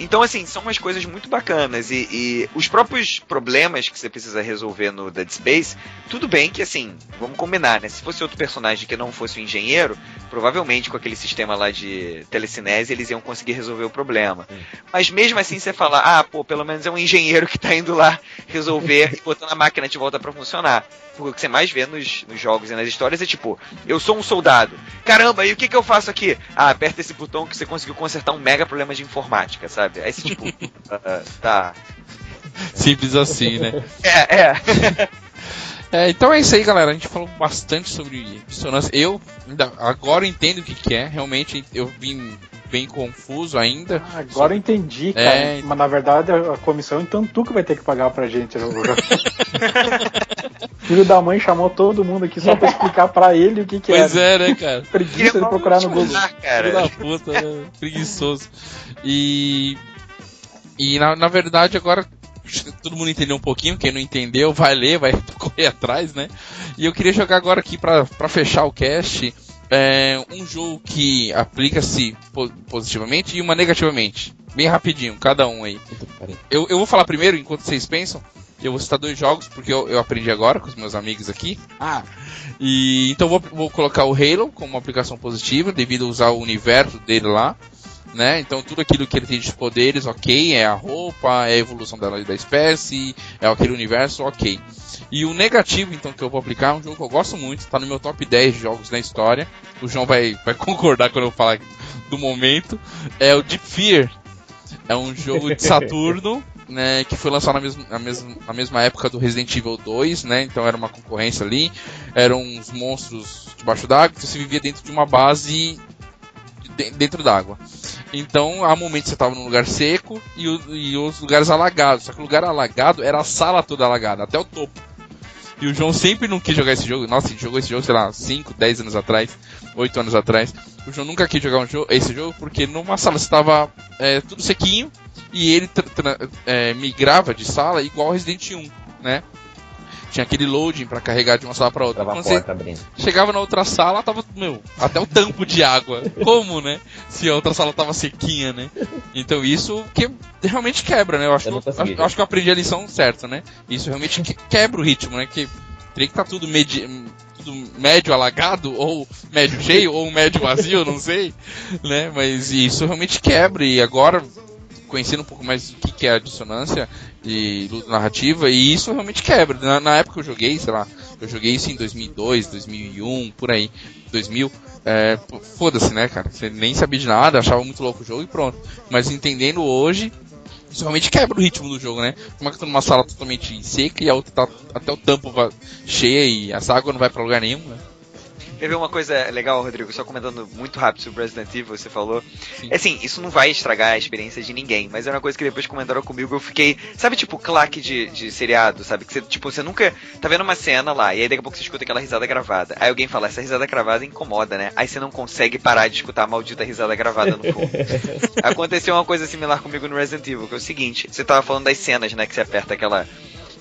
Então, assim, são umas coisas muito bacanas. E, e os próprios problemas que você precisa resolver no Dead Space, tudo bem que, assim, vamos combinar, né? Se fosse outro personagem que não fosse o engenheiro, provavelmente com aquele sistema lá de telecinese eles iam conseguir resolver o problema. Mas mesmo assim, você fala, ah, pô, pelo menos é um engenheiro que tá indo lá resolver e botando a máquina de volta pra funcionar. O que você mais vê nos, nos jogos e nas histórias é tipo, eu sou um soldado. Caramba, e o que, que eu faço aqui? Ah, aperta esse botão que você conseguiu consertar um mega problema de informática, sabe? Aí você tipo, ah, tá. Simples assim, né? É, é. É, então é isso aí, galera. A gente falou bastante sobre dissonância. Eu ainda, agora entendo o que, que é. Realmente eu vim bem confuso ainda. Ah, agora eu entendi, cara. É. Mas na verdade a comissão, então tu que vai ter que pagar pra gente. né? Filho da mãe chamou todo mundo aqui só pra explicar pra ele o que, que Pois era. é, né, cara? Preguiça de procurar no Google. Ah, Filho cara. da puta, né? preguiçoso. E. E na, na verdade agora todo mundo entendeu um pouquinho. Quem não entendeu, vai ler, vai correr atrás, né? E eu queria jogar agora aqui pra, pra fechar o cast. é, um jogo que aplica-se po- positivamente e uma negativamente. Bem rapidinho, cada um aí. Eu, eu vou falar primeiro, enquanto vocês pensam. Eu vou citar dois jogos, porque eu, eu aprendi agora com os meus amigos aqui. Ah! E então vou, vou colocar o Halo como uma aplicação positiva, devido a usar o universo dele lá. Né? Então tudo aquilo que ele tem de poderes, ok, é a roupa, é a evolução da, da espécie, é aquele universo, ok. E o negativo, então, que eu vou aplicar é um jogo que eu gosto muito, tá no meu top 10 de jogos na história. O João vai, vai concordar quando eu falar do momento. É o Deep Fear. É um jogo de Saturno, né, que foi lançado na mesma, na, mesma, na mesma época do Resident Evil 2, né, então era uma concorrência ali, eram uns monstros debaixo d'água, você vivia dentro de uma base de- dentro d'água. Então, há momentos você estava num lugar seco e, e os lugares alagados, só que o lugar alagado era a sala toda alagada, até o topo. E o João sempre não quis jogar esse jogo. Nossa, ele jogou esse jogo, sei lá, 5, 10 anos atrás, 8 anos atrás. O João nunca quis jogar um jogo, esse jogo porque numa sala estava é, tudo sequinho e ele é, migrava de sala igual Resident 1, né? Tinha aquele loading pra carregar de uma sala pra outra. Trava a Quando você porta abrindo. chegava na outra sala, tava, meu, até o tampo de água. Como, né? Se a outra sala tava sequinha, né? Então isso que realmente quebra, né? Eu acho, Eu que, eu, acho, acho que eu aprendi a lição certa, né? Isso realmente que- quebra o ritmo, né? Que teria que estar tudo, medi tudo médio alagado, ou médio cheio, ou médio vazio, não sei, né? Mas isso realmente quebra, e agora, conhecendo um pouco mais do que é a dissonância e luta narrativa, e isso realmente quebra. Na, na época que eu joguei, sei lá, eu joguei isso em 2002, 2001, por aí, 2000. É, foda-se, né, cara? Você nem sabia de nada, achava muito louco o jogo e pronto. Mas entendendo hoje, isso realmente quebra o ritmo do jogo, né? Como é que tô numa sala totalmente seca e a outra tá até o tampo cheia e essa água não vai pra lugar nenhum, né? Quer ver uma coisa legal, Rodrigo? Só comentando muito rápido sobre Resident Evil, você falou. Sim. É assim, isso não vai estragar a experiência de ninguém, mas é uma coisa que depois comentaram comigo, eu fiquei. Sabe, tipo, claque de, de seriado, sabe? Que você, tipo, você nunca tá vendo uma cena lá, e aí daqui a pouco você escuta aquela risada gravada. Aí alguém fala, essa risada gravada incomoda, né? Aí você não consegue parar de escutar a maldita risada gravada no fundo. Aconteceu uma coisa similar comigo no Resident Evil, que é o seguinte, você tava falando das cenas, né? Que você aperta aquela.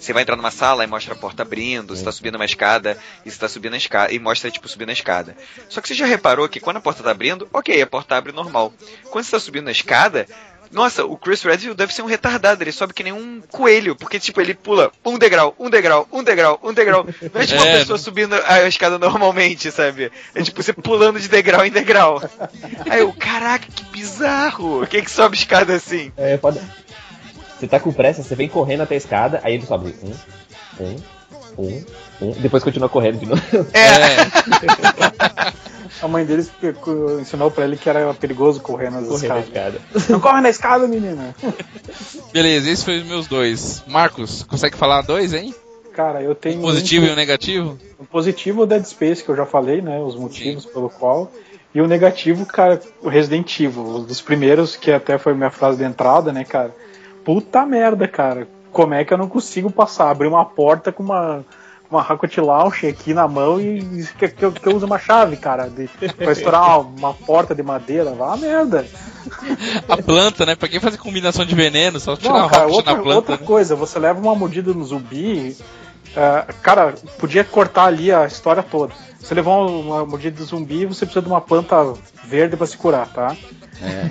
Você vai entrar numa sala e mostra a porta abrindo, você tá subindo uma escada e você tá subindo a escada e mostra, tipo, subindo a escada. Só que você já reparou que quando a porta tá abrindo, ok, a porta abre normal. Quando você tá subindo a escada, nossa, o Chris Redfield deve ser um retardado, ele sobe que nem um coelho, porque, tipo, ele pula um degrau, um degrau, um degrau, um degrau. Não é tipo uma É, pessoa subindo a escada normalmente, sabe? É tipo você pulando de degrau em degrau. Aí eu, caraca, que bizarro! Quem que sobe escada assim? É, pode... Você tá com pressa, você vem correndo até a escada, aí ele sobe um, um, um, um, depois continua correndo de novo. É, A mãe deles ensinou pra ele que era perigoso correr nas correndo a escadas. escada. Não corre na escada, menina. beleza, esses foram os meus dois. Marcos, consegue falar dois, hein? Cara, eu tenho. O positivo um, e o negativo? o positivo é o Dead Space, que eu já falei, né? Os motivos pelo qual. E o negativo, cara, o Resident Evil, um dos primeiros, que até foi minha frase de entrada, né, cara? Puta merda, cara. Como é que eu não consigo passar? Abrir uma porta com uma, uma Hakut Launch aqui na mão e que, que, que eu uso uma chave, cara, de, pra estourar uma porta de madeira. Vá merda. A planta, né? Pra quem fazer combinação de veneno, só tirar Não, cara, outra, na planta. outra né? coisa, você leva uma mordida no zumbi, é, cara, podia cortar ali a história toda. Você levou uma mordida de zumbi, você precisa de uma planta verde pra se curar, tá?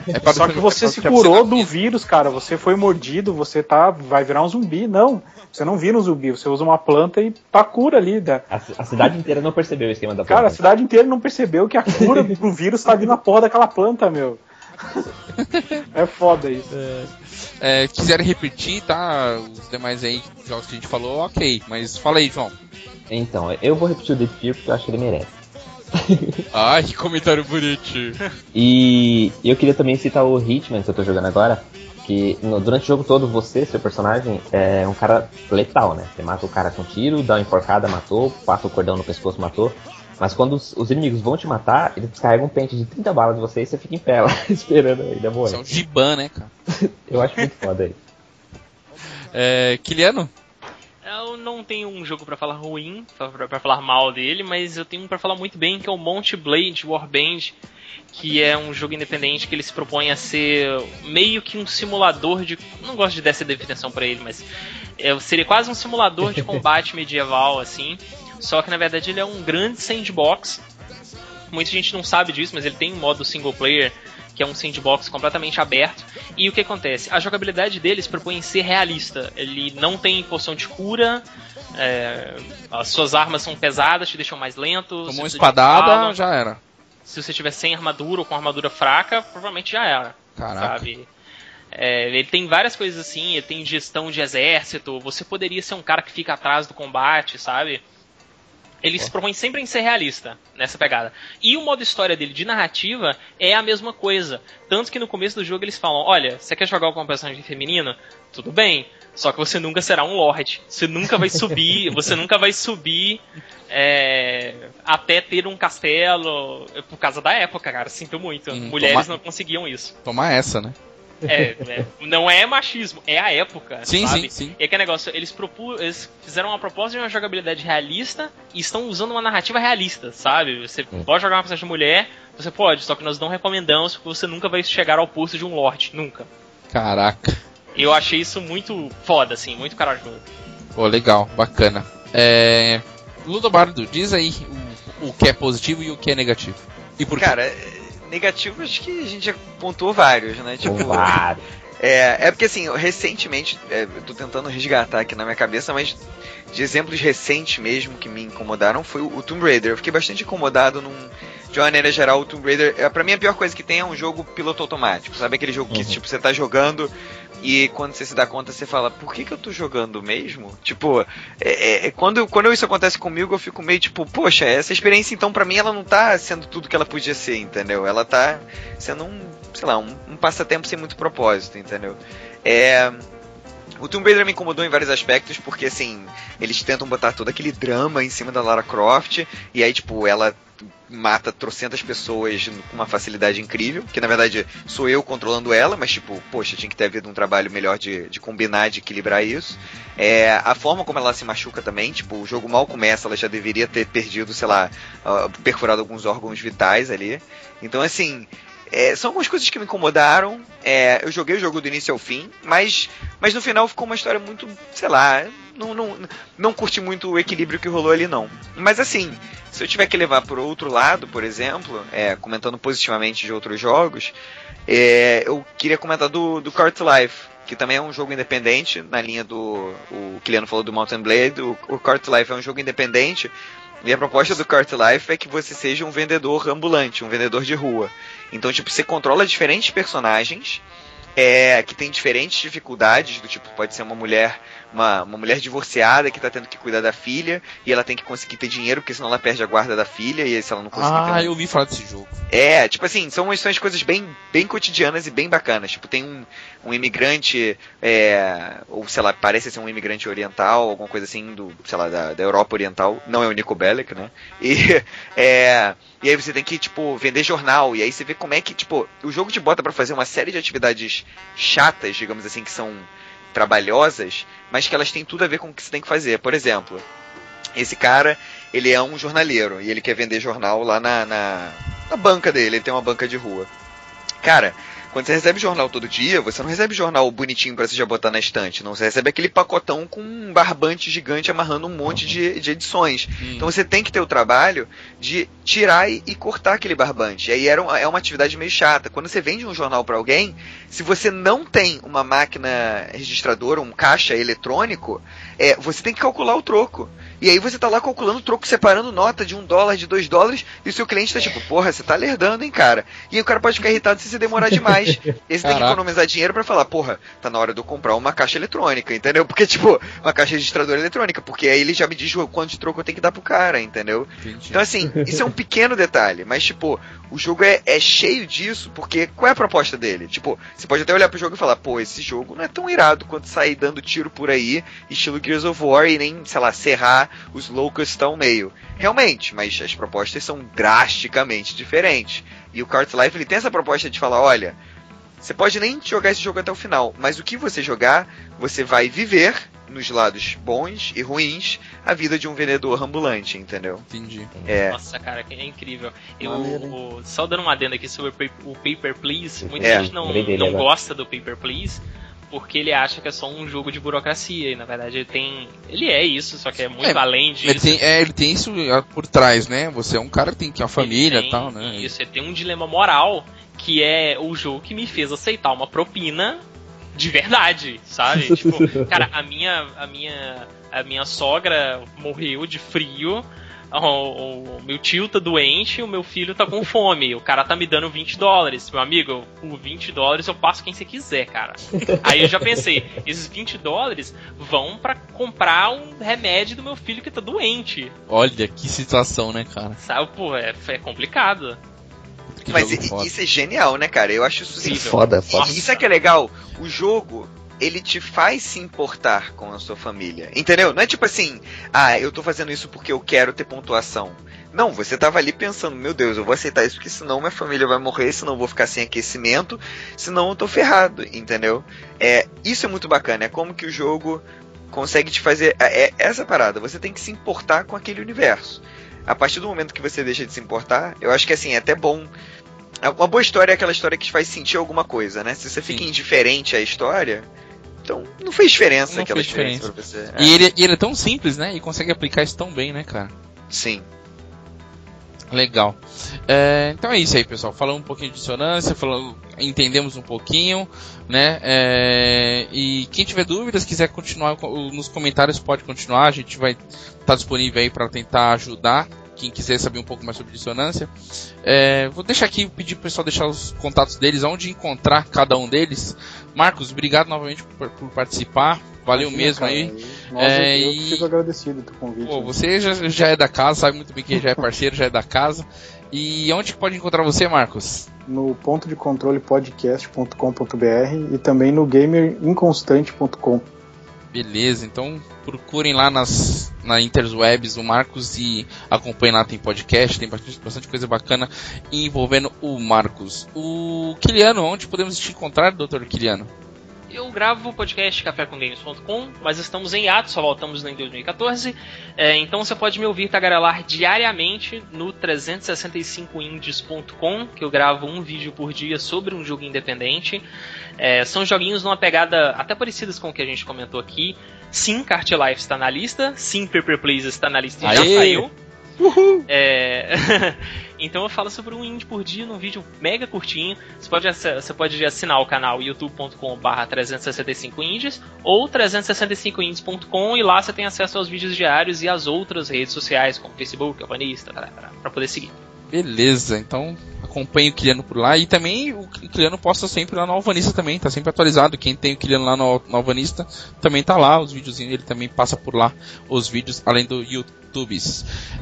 É pra Só que você se curou do vírus, cara. Você foi mordido, você tá, vai virar um zumbi. Não, você não vira um zumbi. Você usa uma planta e tá cura ali. Da... A, a cidade inteira não percebeu o esquema da Cara, a planta. cidade inteira não percebeu que a cura pro vírus tá ali na porra daquela planta, meu. É foda isso. É, quiserem repetir, tá? Os demais aí, jogos que a gente falou, ok. Mas fala aí, João. Então, eu vou repetir o Deep Fear porque eu acho que ele merece. Ai, que comentário bonitinho. E eu queria também citar o Hitman que eu tô jogando agora. Que no- durante o jogo todo, você, seu personagem, é um cara letal, né? Você mata o cara com tiro, dá uma enforcada, matou, passa o cordão no pescoço, matou. Mas quando os, os inimigos vão te matar, eles descarregam um pente de 30 balas de você e você fica em pé lá, esperando ainda Isso é morrer. um Giban, né, cara? Eu acho muito foda aí. É, Kiliano? Eu não tenho um jogo pra falar ruim, pra falar mal dele, mas eu tenho um pra falar muito bem, que é o Monty Blade Warband, que é um jogo independente que ele se propõe a ser meio que um simulador de. Não gosto de dar essa definição pra ele, mas é, seria quase um simulador de combate medieval, assim. Só que na verdade ele é um grande sandbox. Muita gente não sabe disso, mas ele tem um modo single player que é um sandbox completamente aberto. E o que acontece? A jogabilidade deles propõe ser realista. Ele não tem poção de cura, é, as suas armas são pesadas, te deixam mais lento. Tomou espadada, fala, já era. Se você tiver sem armadura ou com armadura fraca, provavelmente já era. Caraca. Sabe? É, ele tem várias coisas assim, ele tem gestão de exército, você poderia ser um cara que fica atrás do combate, sabe? Ele se propõe sempre em ser realista nessa pegada. E o modo história dele de narrativa é a mesma coisa. Tanto que no começo do jogo eles falam: olha, você quer jogar com um personagem feminino? Tudo bem. Só que você nunca será um Lorde. Você nunca vai subir. você nunca vai subir é, até ter um castelo. Por causa da época, cara. Sinto muito. Hum, Mulheres não conseguiam isso. Tomar essa, né? É, é, não é machismo, é a época. Sim, sabe? sim, sim. E é que negócio, eles, propu eles fizeram uma proposta de uma jogabilidade realista e estão usando uma narrativa realista, sabe? Você Hum. pode jogar uma personagem mulher, você pode, só que nós não recomendamos porque você nunca vai chegar ao posto de um Lorde, nunca. Caraca. Eu achei isso muito foda, assim, muito corajoso. Pô, legal, bacana. É. Ludobardo, diz aí o, o que é positivo e o que é negativo. E por quê? Cara, é, negativo acho que a gente já pontuou vários, né? Tipo, Vários. É, é porque assim, recentemente, é, eu tô tentando resgatar aqui na minha cabeça, mas de exemplos recentes mesmo que me incomodaram foi o, Tomb Raider. Eu fiquei bastante incomodado num, de uma maneira geral, o Tomb Raider. É, pra mim a pior coisa que tem é um jogo piloto automático. Sabe aquele jogo que Uhum. tipo, você tá jogando e quando você se dá conta, você fala, por que, que eu tô jogando mesmo? Tipo, é, é, quando, quando isso acontece comigo, eu fico meio tipo, poxa, essa experiência então pra mim ela não tá sendo tudo que ela podia ser, entendeu? Ela tá sendo um, sei lá, um, um passatempo sem muito propósito, entendeu? É. O Tomb Raider me incomodou em vários aspectos, porque assim, eles tentam botar todo aquele drama em cima da Lara Croft, e aí, tipo, ela mata trocentas pessoas com uma facilidade incrível, que na verdade sou eu controlando ela, mas tipo, poxa, tinha que ter havido um trabalho melhor de, de combinar, de equilibrar isso. É, a forma como ela se machuca também, tipo, o jogo mal começa, ela já deveria ter perdido, sei lá, ah, perfurado alguns órgãos vitais ali. Então, assim, é, são algumas coisas que me incomodaram. É, eu joguei o jogo do início ao fim, mas, mas no final ficou uma história muito, sei lá, não, não, não curti muito o equilíbrio que rolou ali, não. Mas assim, se eu tiver que levar por outro lado, por exemplo, é, comentando positivamente de outros jogos, é, eu queria comentar do, do Cart Life, que também é um jogo independente, na linha do. O Kiliano falou do Mountain Blade. O, o Cart Life é um jogo independente. E a proposta do Cart Life é que você seja um vendedor ambulante, um vendedor de rua. Então, tipo, você controla diferentes personagens é, que tem diferentes dificuldades, do tipo, pode ser uma mulher, uma, uma mulher divorciada que tá tendo que cuidar da filha, e ela tem que conseguir ter dinheiro, porque senão ela perde a guarda da filha, e aí se ela não conseguir ter Ah, eu ouvi falar desse jogo. é, tipo assim, são, são as coisas bem, bem cotidianas e bem bacanas. Tipo, tem um, um imigrante, é, ou sei lá, parece ser um imigrante oriental, alguma coisa assim, do, sei lá, da, da Europa Oriental. Não é o Nico Bellic, né? E, é, e aí você tem que, tipo, vender jornal. E aí você vê como é que, tipo, o jogo te bota pra fazer uma série de atividades chatas, digamos assim, que são trabalhosas, mas que elas têm tudo a ver com o que você tem que fazer. Por exemplo, Esse cara, ele é um jornaleiro e ele quer vender jornal lá na, na, na banca dele, ele tem uma banca de rua. Cara, quando você recebe jornal todo dia, você não recebe jornal bonitinho para você já botar na estante, não. Você recebe aquele pacotão com um barbante gigante amarrando um monte de, de edições. Hum. Então você tem que ter o trabalho de tirar e, e cortar aquele barbante. E aí era uma, é uma atividade meio chata. Quando você vende um jornal para alguém, se você não tem uma máquina registradora, um caixa eletrônico, é, você tem que calcular o troco. E aí você tá lá calculando o troco, separando nota de um dólar, de dois dólares, e o seu cliente tá tipo, porra, você tá lerdando, hein, cara. E aí o cara pode ficar irritado se você demorar demais. E você tem que economizar dinheiro para falar, porra, tá na hora de eu comprar uma caixa eletrônica, entendeu? Porque, tipo, uma caixa registradora eletrônica, porque aí ele já me diz quanto de troco eu tenho que dar pro cara, entendeu? Entendi. Então, assim, isso é um pequeno detalhe, mas, tipo, o jogo é, é cheio disso, porque qual é a proposta dele? Tipo, você pode até olhar pro jogo e falar, pô, esse jogo não é tão irado quanto sair dando tiro por aí, estilo Gears of War, e nem, sei lá, serrar os loucos estão meio. Realmente, mas as propostas são drasticamente diferentes. E o Cart Life ele tem essa proposta de falar, olha, você pode nem jogar esse jogo até o final, mas o que você jogar, você vai viver nos lados bons e ruins a vida de um vendedor ambulante, entendeu? Entendi. É. Nossa, cara, é incrível. Eu, só dando uma adenda aqui sobre o Paper Please, muita é. gente não, não gosta do Paper Please, porque ele acha que é só um jogo de burocracia. E na verdade ele tem. Ele é isso, só que é muito é, além disso. Ele tem, é, ele tem isso por trás, né? Você é um cara que tem que uma família e tal, né? Isso, ele tem um dilema moral que é o jogo que me fez aceitar uma propina de verdade, sabe? tipo, cara, a minha, a minha, a minha sogra morreu de frio o, o, meu tio tá doente, o meu filho tá com fome, o cara tá me dando 20 dólares. Meu amigo, por 20 dólares eu passo quem você quiser, cara. Aí eu já pensei, esses 20 dólares vão para comprar um remédio do meu filho que tá doente. Olha, que situação, né, cara? Sabe, pô, é, é complicado. Mas isso é genial, né, cara? Eu acho isso incrível. Foda, foda. Isso é que é legal. O jogo, ele te faz se importar com a sua família. Entendeu? Não é tipo assim, ah, eu tô fazendo isso porque eu quero ter pontuação. Não, você tava ali pensando, meu Deus, eu vou aceitar isso porque senão minha família vai morrer, senão eu vou ficar sem aquecimento, senão eu tô ferrado, entendeu? É, isso é muito bacana, é como que o jogo consegue te fazer é, é essa parada, você tem que se importar com aquele universo. A partir do momento que você deixa de se importar, eu acho que assim, é até bom uma boa história é aquela história que te faz sentir alguma coisa, né? Se você fica Sim. indiferente à história, então, não fez diferença não aquela fez diferença. pra você. É. E, ele, e ele é tão simples, né? E consegue aplicar isso tão bem, né, cara? Sim. Legal. É, então é isso aí, pessoal. Falamos um pouquinho de dissonância, falamos, entendemos um pouquinho, né? É, e quem tiver dúvidas, quiser continuar nos comentários, pode continuar. A gente vai estar tá disponível aí para tentar ajudar quem quiser saber um pouco mais sobre dissonância. É, vou deixar aqui, pedir pro pessoal deixar os contatos deles, onde encontrar cada um deles. Marcos, obrigado novamente por, por participar. Valeu Imagina, mesmo cara, aí. Nossa, é, eu e... fico agradecido do convite. Pô, você já, já é da casa, sabe muito bem que já é parceiro, já é da casa. E onde pode encontrar você, Marcos? No ponto de controle podcast.com.br e também no gamerinconstante.com. Beleza, então procurem lá nas na Interwebs o Marcos e acompanhem lá, tem podcast, tem bastante, bastante coisa bacana envolvendo o Marcos. O Kiliano, onde podemos te encontrar, doutor Kiliano? Eu gravo o podcast cafécomgames.com, mas estamos em ato, só voltamos em 2014. É, então você pode me ouvir tagarelar diariamente no 365indies.com, que eu gravo um vídeo por dia sobre um jogo independente. É, são joguinhos numa pegada até parecidas com o que a gente comentou aqui. Sim, Cart Life está na lista. Sim, Paper Please está na lista e Aê! já saiu. Uhul. É... então eu falo sobre um indie por dia num vídeo mega curtinho. Você pode, você pode assinar o canal youtube.com/barra 365indies ou 365indies.com e lá você tem acesso aos vídeos diários e às outras redes sociais, como Facebook, Alvanista, para poder seguir. Beleza, então acompanhe o Kiliano por lá e também o Kiliano posta sempre lá no Alvanista também, tá sempre atualizado. Quem tem o Kiliano lá no, no Alvanista também tá lá, os videozinhos ele também passa por lá, os vídeos, além do YouTube.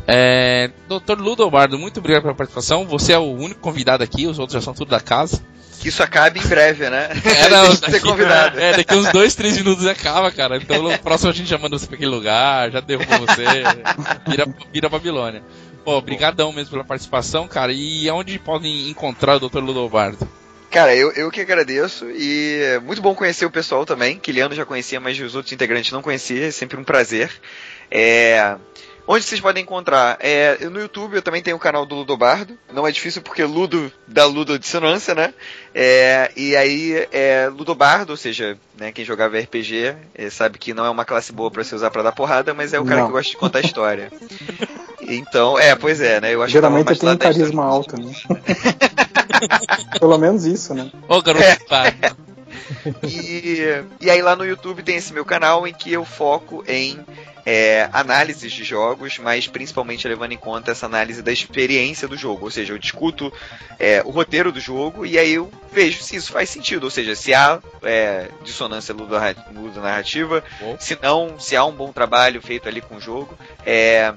É, Doutor Ludobardo, muito obrigado pela participação. Você é o único convidado aqui, os outros já são tudo da casa. Que isso acabe em breve, né? É, não, daqui, convidado. É, daqui uns dois, três minutos acaba, cara. Então no próximo a gente já manda você pra aquele lugar, já derruba você, vira, vira Babilônia. Pô, obrigadão mesmo pela participação, cara. E aonde podem encontrar o Dr. Ludobardo? Cara, eu, eu que agradeço e é muito bom conhecer o pessoal também. Kiliano já conhecia, mas os outros integrantes não conhecia, é sempre um prazer. É, Onde vocês podem encontrar? É, no YouTube eu também tenho o canal do Ludobardo. Não é difícil porque Ludo dá Ludo dissonância, né? É, e aí é Ludobardo, ou seja, né, quem jogava RPG é, sabe que não é uma classe boa para se usar para dar porrada, mas é o cara Não. que gosta de contar história. Então, é, pois é, né? Eu acho Geralmente que tem um carisma alto, né? Pelo menos isso, né? Ô, garoto, É. tá. E, e aí lá no YouTube tem esse meu canal em que eu foco em é, análises de jogos, mas principalmente levando em conta essa análise da experiência do jogo. Ou seja, eu discuto é, o roteiro do jogo e aí eu vejo se isso faz sentido. Ou seja, se há é, dissonância ludo- ludonarrativa, se não, se há um bom trabalho feito ali com o jogo. É,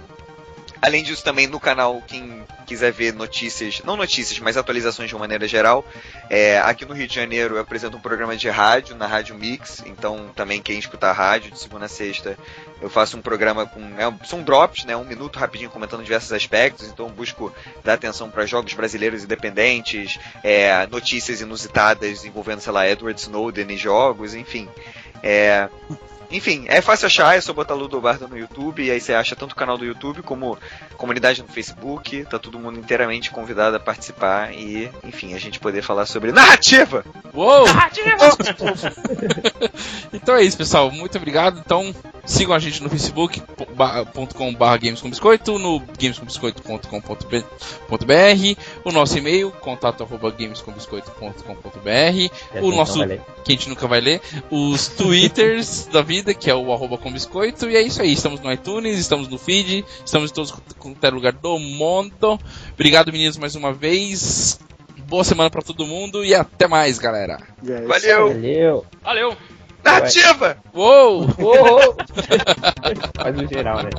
Além disso, também no canal, quem quiser ver notícias, não notícias, mas atualizações de uma maneira geral, é, aqui no Rio de Janeiro eu apresento um programa de rádio, na Rádio Mix, então também quem escutar rádio de segunda a sexta, eu faço um programa com. É, são drops, né? Um minuto rapidinho comentando diversos aspectos, então busco dar atenção para jogos brasileiros independentes, é, notícias inusitadas envolvendo, sei lá, Edward Snowden e jogos, enfim. É, enfim, é fácil achar, é só botar Ludobardo no YouTube, e aí você acha tanto o canal do YouTube como comunidade no Facebook, tá todo mundo inteiramente convidado a participar e, enfim, a gente poder falar sobre narrativa! Uou! Narrativa! Então é isso, pessoal. Muito obrigado. Então, sigam a gente no facebook.com.br Games com Biscoito, no gamescombiscoito.com.br, o nosso e-mail, contato arroba gamescombiscoito.com.br, o nosso, que a gente nunca vai ler, os twitters da vida, Vida, que é o arroba com biscoito. E é isso aí. Estamos no iTunes, estamos no feed, estamos em todos qualquer é lugar do mundo. Obrigado, meninos, mais uma vez. Boa semana para todo mundo e até mais, galera. É yes. Valeu. Valeu. Valeu. Nativa! Uou! Uou! Mas no geral, né?